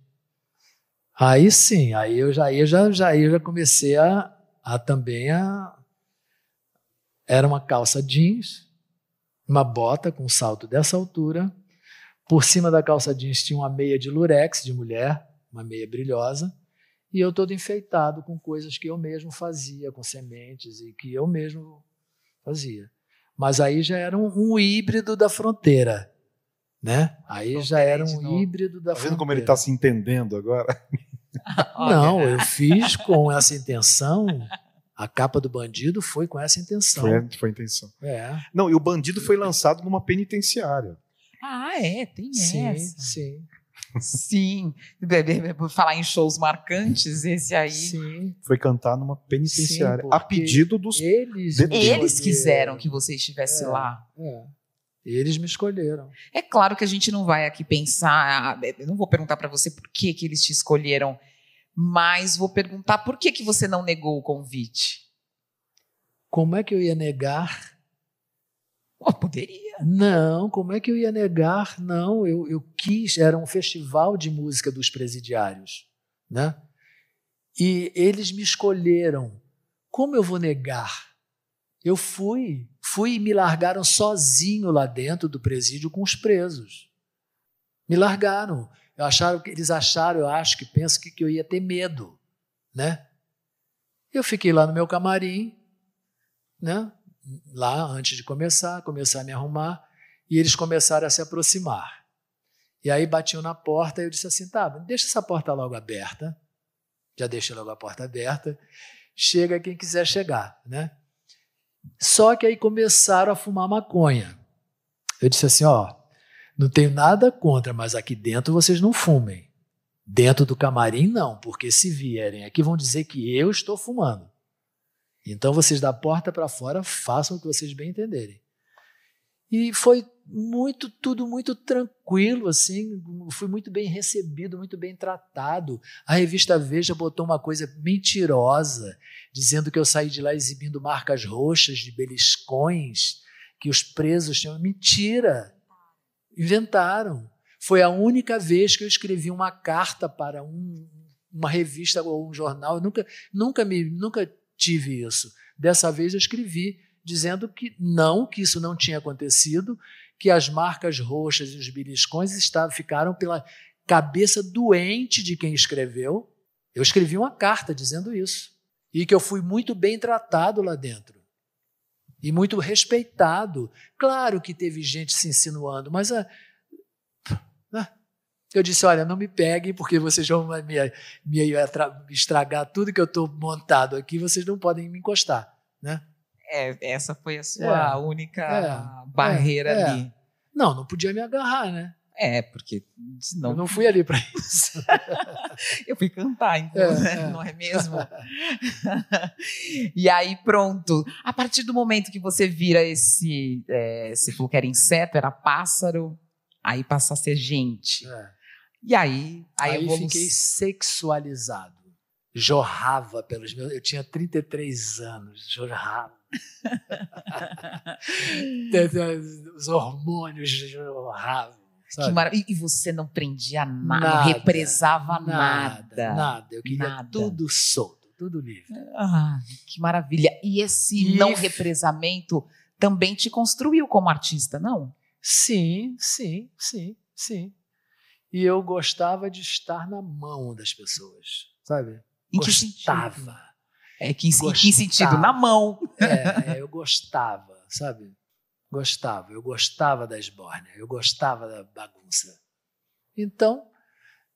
Aí sim, aí eu já, eu já, já, eu já comecei a, a também a. Era uma calça jeans, uma bota com salto dessa altura. Por cima da calça jeans tinha uma meia de lurex de mulher, uma meia brilhosa. E eu todo enfeitado com coisas que eu mesmo fazia, com sementes e que eu mesmo fazia. Mas aí já era um, um híbrido da fronteira. Né? Aí já era um híbrido da tá fronteira. vendo como ele está se entendendo agora? Não, eu fiz com essa intenção. A capa do bandido foi com essa intenção. Foi, foi a intenção. É. Não, e o bandido foi lançado numa penitenciária. Ah, é, tem sim, essa. Sim. Sim, por falar em shows marcantes, esse aí. Sim. Foi cantar numa penitenciária, Sim, a pedido dos. Eles, eles quiseram que você estivesse é, lá. É. Eles me escolheram. É claro que a gente não vai aqui pensar. Eu não vou perguntar para você por que, que eles te escolheram, mas vou perguntar por que, que você não negou o convite. Como é que eu ia negar Oh, poderia. Não, como é que eu ia negar? Não, eu, eu quis, era um festival de música dos presidiários, né? E eles me escolheram. Como eu vou negar? Eu fui, fui e me largaram sozinho lá dentro do presídio com os presos. Me largaram. Eu acharam, eles acharam, eu acho que penso que, que eu ia ter medo, né? Eu fiquei lá no meu camarim, né? lá antes de começar, começar a me arrumar, e eles começaram a se aproximar. E aí batiam na porta e eu disse assim: tá, deixa essa porta logo aberta. Já deixei logo a porta aberta. Chega quem quiser chegar, né? Só que aí começaram a fumar maconha. Eu disse assim: ó, não tenho nada contra, mas aqui dentro vocês não fumem. Dentro do camarim, não, porque se vierem aqui vão dizer que eu estou fumando. Então vocês da porta para fora façam o que vocês bem entenderem. E foi muito tudo muito tranquilo assim, fui muito bem recebido, muito bem tratado. A revista Veja botou uma coisa mentirosa, dizendo que eu saí de lá exibindo marcas roxas de beliscões, que os presos tinham mentira. Inventaram. Foi a única vez que eu escrevi uma carta para um, uma revista ou um jornal. Eu nunca, nunca me, nunca tive isso. Dessa vez eu escrevi dizendo que não, que isso não tinha acontecido, que as marcas roxas e os beliscões estavam, ficaram pela cabeça doente de quem escreveu. Eu escrevi uma carta dizendo isso. E que eu fui muito bem tratado lá dentro. E muito respeitado. Claro que teve gente se insinuando, mas a, eu disse: olha, não me peguem, porque vocês vão me, me estragar tudo que eu estou montado aqui, vocês não podem me encostar. Né? É, essa foi a sua é, única é, barreira é, ali. Não, não podia me agarrar, né? É, porque senão. Eu não fui ali para isso. eu fui cantar, então, é, né? não é mesmo? e aí, pronto. A partir do momento que você vira esse. É, você falou que era inseto, era pássaro, aí passa a ser gente. É. E aí, aí evolução... fiquei sexualizado. Jorrava pelos meus. Eu tinha 33 anos, jorrava. Os hormônios jorravam. E você não prendia nada, nada não represava nada. Nada, nada. Eu queria nada. tudo solto, tudo livre. Ah, que maravilha. E esse e não represamento também te construiu como artista, não? Sim, sim, sim, sim. E eu gostava de estar na mão das pessoas, sabe? Em gostava. É, que, gostava. em que sentido? Na mão. É, é, eu gostava, sabe? Gostava. Eu gostava da esbórnia, eu gostava da bagunça. Então,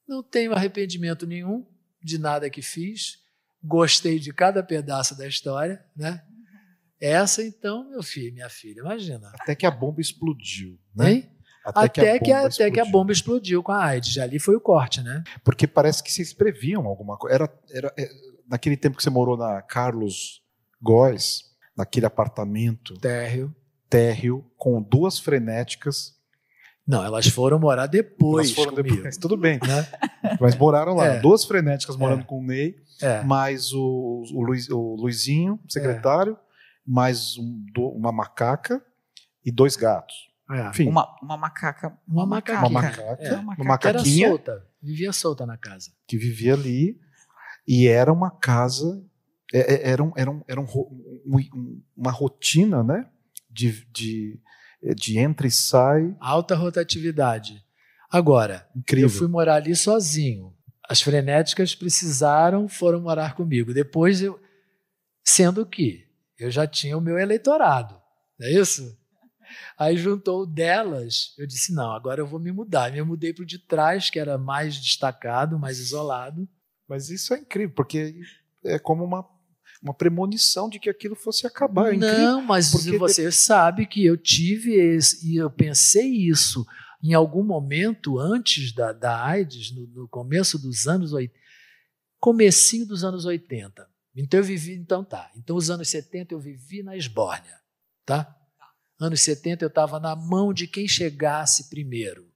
não tenho arrependimento nenhum de nada que fiz. Gostei de cada pedaço da história, né? Essa, então, meu filho, minha filha, imagina. Até que a bomba explodiu, né? Hein? Até, até, que, a, que, a, até que a bomba explodiu com a AIDS. Já ali foi o corte, né? Porque parece que vocês previam alguma coisa. Era, era, é, naquele tempo que você morou na Carlos Góes, naquele apartamento. Térreo. Térreo, com duas frenéticas. Não, elas foram morar depois. Elas foram comigo. depois. Tudo bem, né? Mas moraram lá. É. Duas frenéticas morando é. com o Ney, é. mais o, o, Luiz, o Luizinho, secretário, mais um, uma macaca e dois gatos. É. Enfim. Uma, uma macaca. Uma, macaca. Uma macaca. É. Uma macaquinha. Era solta. Vivia solta na casa. Que vivia ali. E era uma casa. É, é, era, um, era, um, era um, um, uma rotina, né? De, de, de entra e sai. Alta rotatividade. Agora, Incrível. eu fui morar ali sozinho. As frenéticas precisaram, foram morar comigo. Depois eu. Sendo que eu já tinha o meu eleitorado. Não é isso? Aí juntou delas, eu disse: não, agora eu vou me mudar. Me mudei para o de trás, que era mais destacado, mais isolado. Mas isso é incrível, porque é como uma, uma premonição de que aquilo fosse acabar. É não, mas você sabe que eu tive esse, e eu pensei isso em algum momento antes da, da AIDS, no, no começo dos anos 80, comecinho dos anos 80. Então eu vivi, então tá. Então os anos 70 eu vivi na esbórnia, tá? Anos 70 eu estava na mão de quem chegasse primeiro,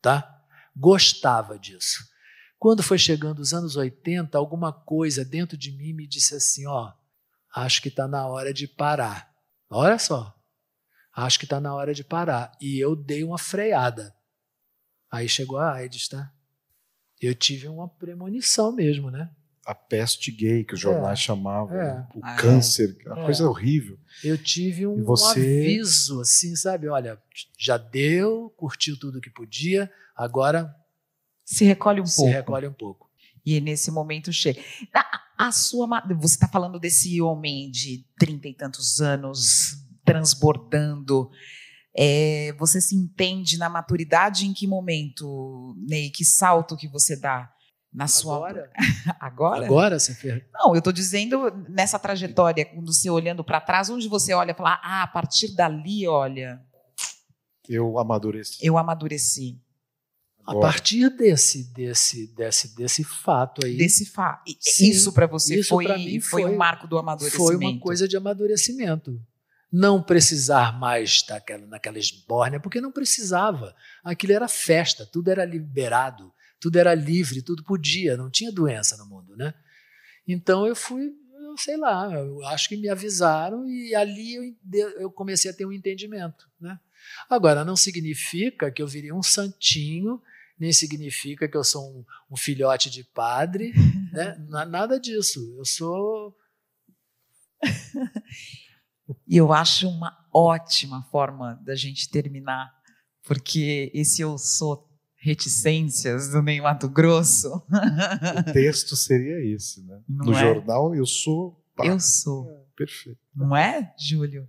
tá? Gostava disso. Quando foi chegando os anos 80, alguma coisa dentro de mim me disse assim, ó, acho que está na hora de parar. Olha só, acho que está na hora de parar. E eu dei uma freada. Aí chegou a AIDS, tá? Eu tive uma premonição mesmo, né? a peste gay, que os jornais é, chamavam, é, o ah, câncer, é, a coisa horrível. Eu tive um você... aviso, assim, sabe? Olha, já deu, curtiu tudo que podia, agora. Se recolhe um se pouco. Se recolhe um pouco. E nesse momento chega. A, a sua, você está falando desse homem de trinta e tantos anos transbordando. É, você se entende na maturidade em que momento, Ney? Que salto que você dá? na sua agora agora agora você fez... não eu estou dizendo nessa trajetória quando você olhando para trás onde você olha e fala ah a partir dali olha eu amadureci eu amadureci a partir desse desse desse desse fato aí desse fato isso para você isso foi, foi, foi um marco do amadurecimento foi uma coisa de amadurecimento não precisar mais daquela naquela esbórnia porque não precisava aquilo era festa tudo era liberado tudo era livre, tudo podia, não tinha doença no mundo, né? Então eu fui, eu sei lá, eu acho que me avisaram e ali eu, eu comecei a ter um entendimento, né? Agora, não significa que eu virei um santinho, nem significa que eu sou um, um filhote de padre, né? Nada disso. Eu sou. E eu acho uma ótima forma da gente terminar, porque esse eu sou reticências do Ney Mato Grosso. O texto seria esse, né? Não no é? jornal eu sou. Pá. Eu sou. É, perfeito. Não é, Júlio?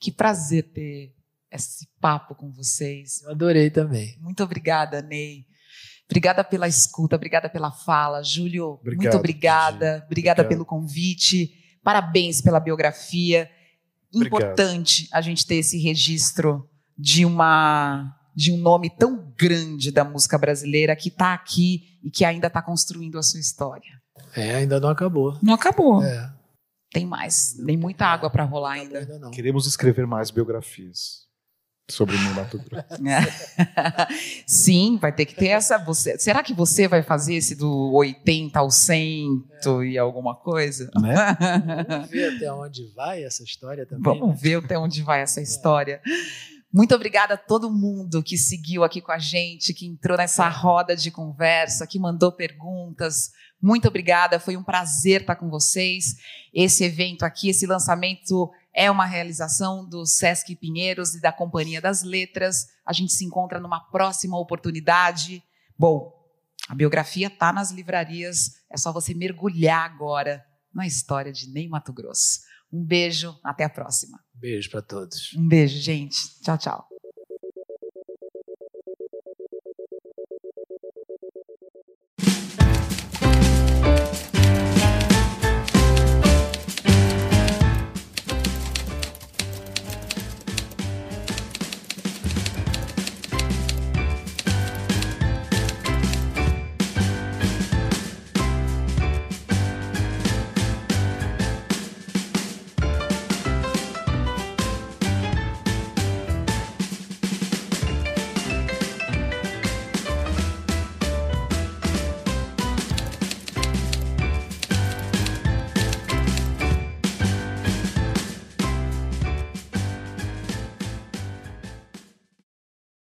Que prazer ter esse papo com vocês. Eu adorei também. Muito obrigada, Ney. Obrigada pela escuta, obrigada pela fala. Júlio, Obrigado, muito obrigada. Obrigada Obrigado. pelo convite. Parabéns pela biografia. Importante Obrigado. a gente ter esse registro de uma de um nome tão grande da música brasileira que está aqui e que ainda está construindo a sua história. É, ainda não acabou. Não acabou. É. Tem mais, tem muita água para rolar ainda. ainda Queremos escrever mais biografias sobre o Mato Grosso. Sim, vai ter que ter essa. Você, será que você vai fazer esse do 80 ao 100 é. e alguma coisa? Né? Vamos ver até onde vai essa história também. Vamos ver até onde vai essa história. Muito obrigada a todo mundo que seguiu aqui com a gente, que entrou nessa roda de conversa, que mandou perguntas. Muito obrigada, foi um prazer estar com vocês. Esse evento aqui, esse lançamento é uma realização do Sesc Pinheiros e da Companhia das Letras. A gente se encontra numa próxima oportunidade. Bom, a biografia está nas livrarias, é só você mergulhar agora na história de Ney Mato Grosso. Um beijo, até a próxima. Beijo para todos. Um beijo, gente. Tchau, tchau.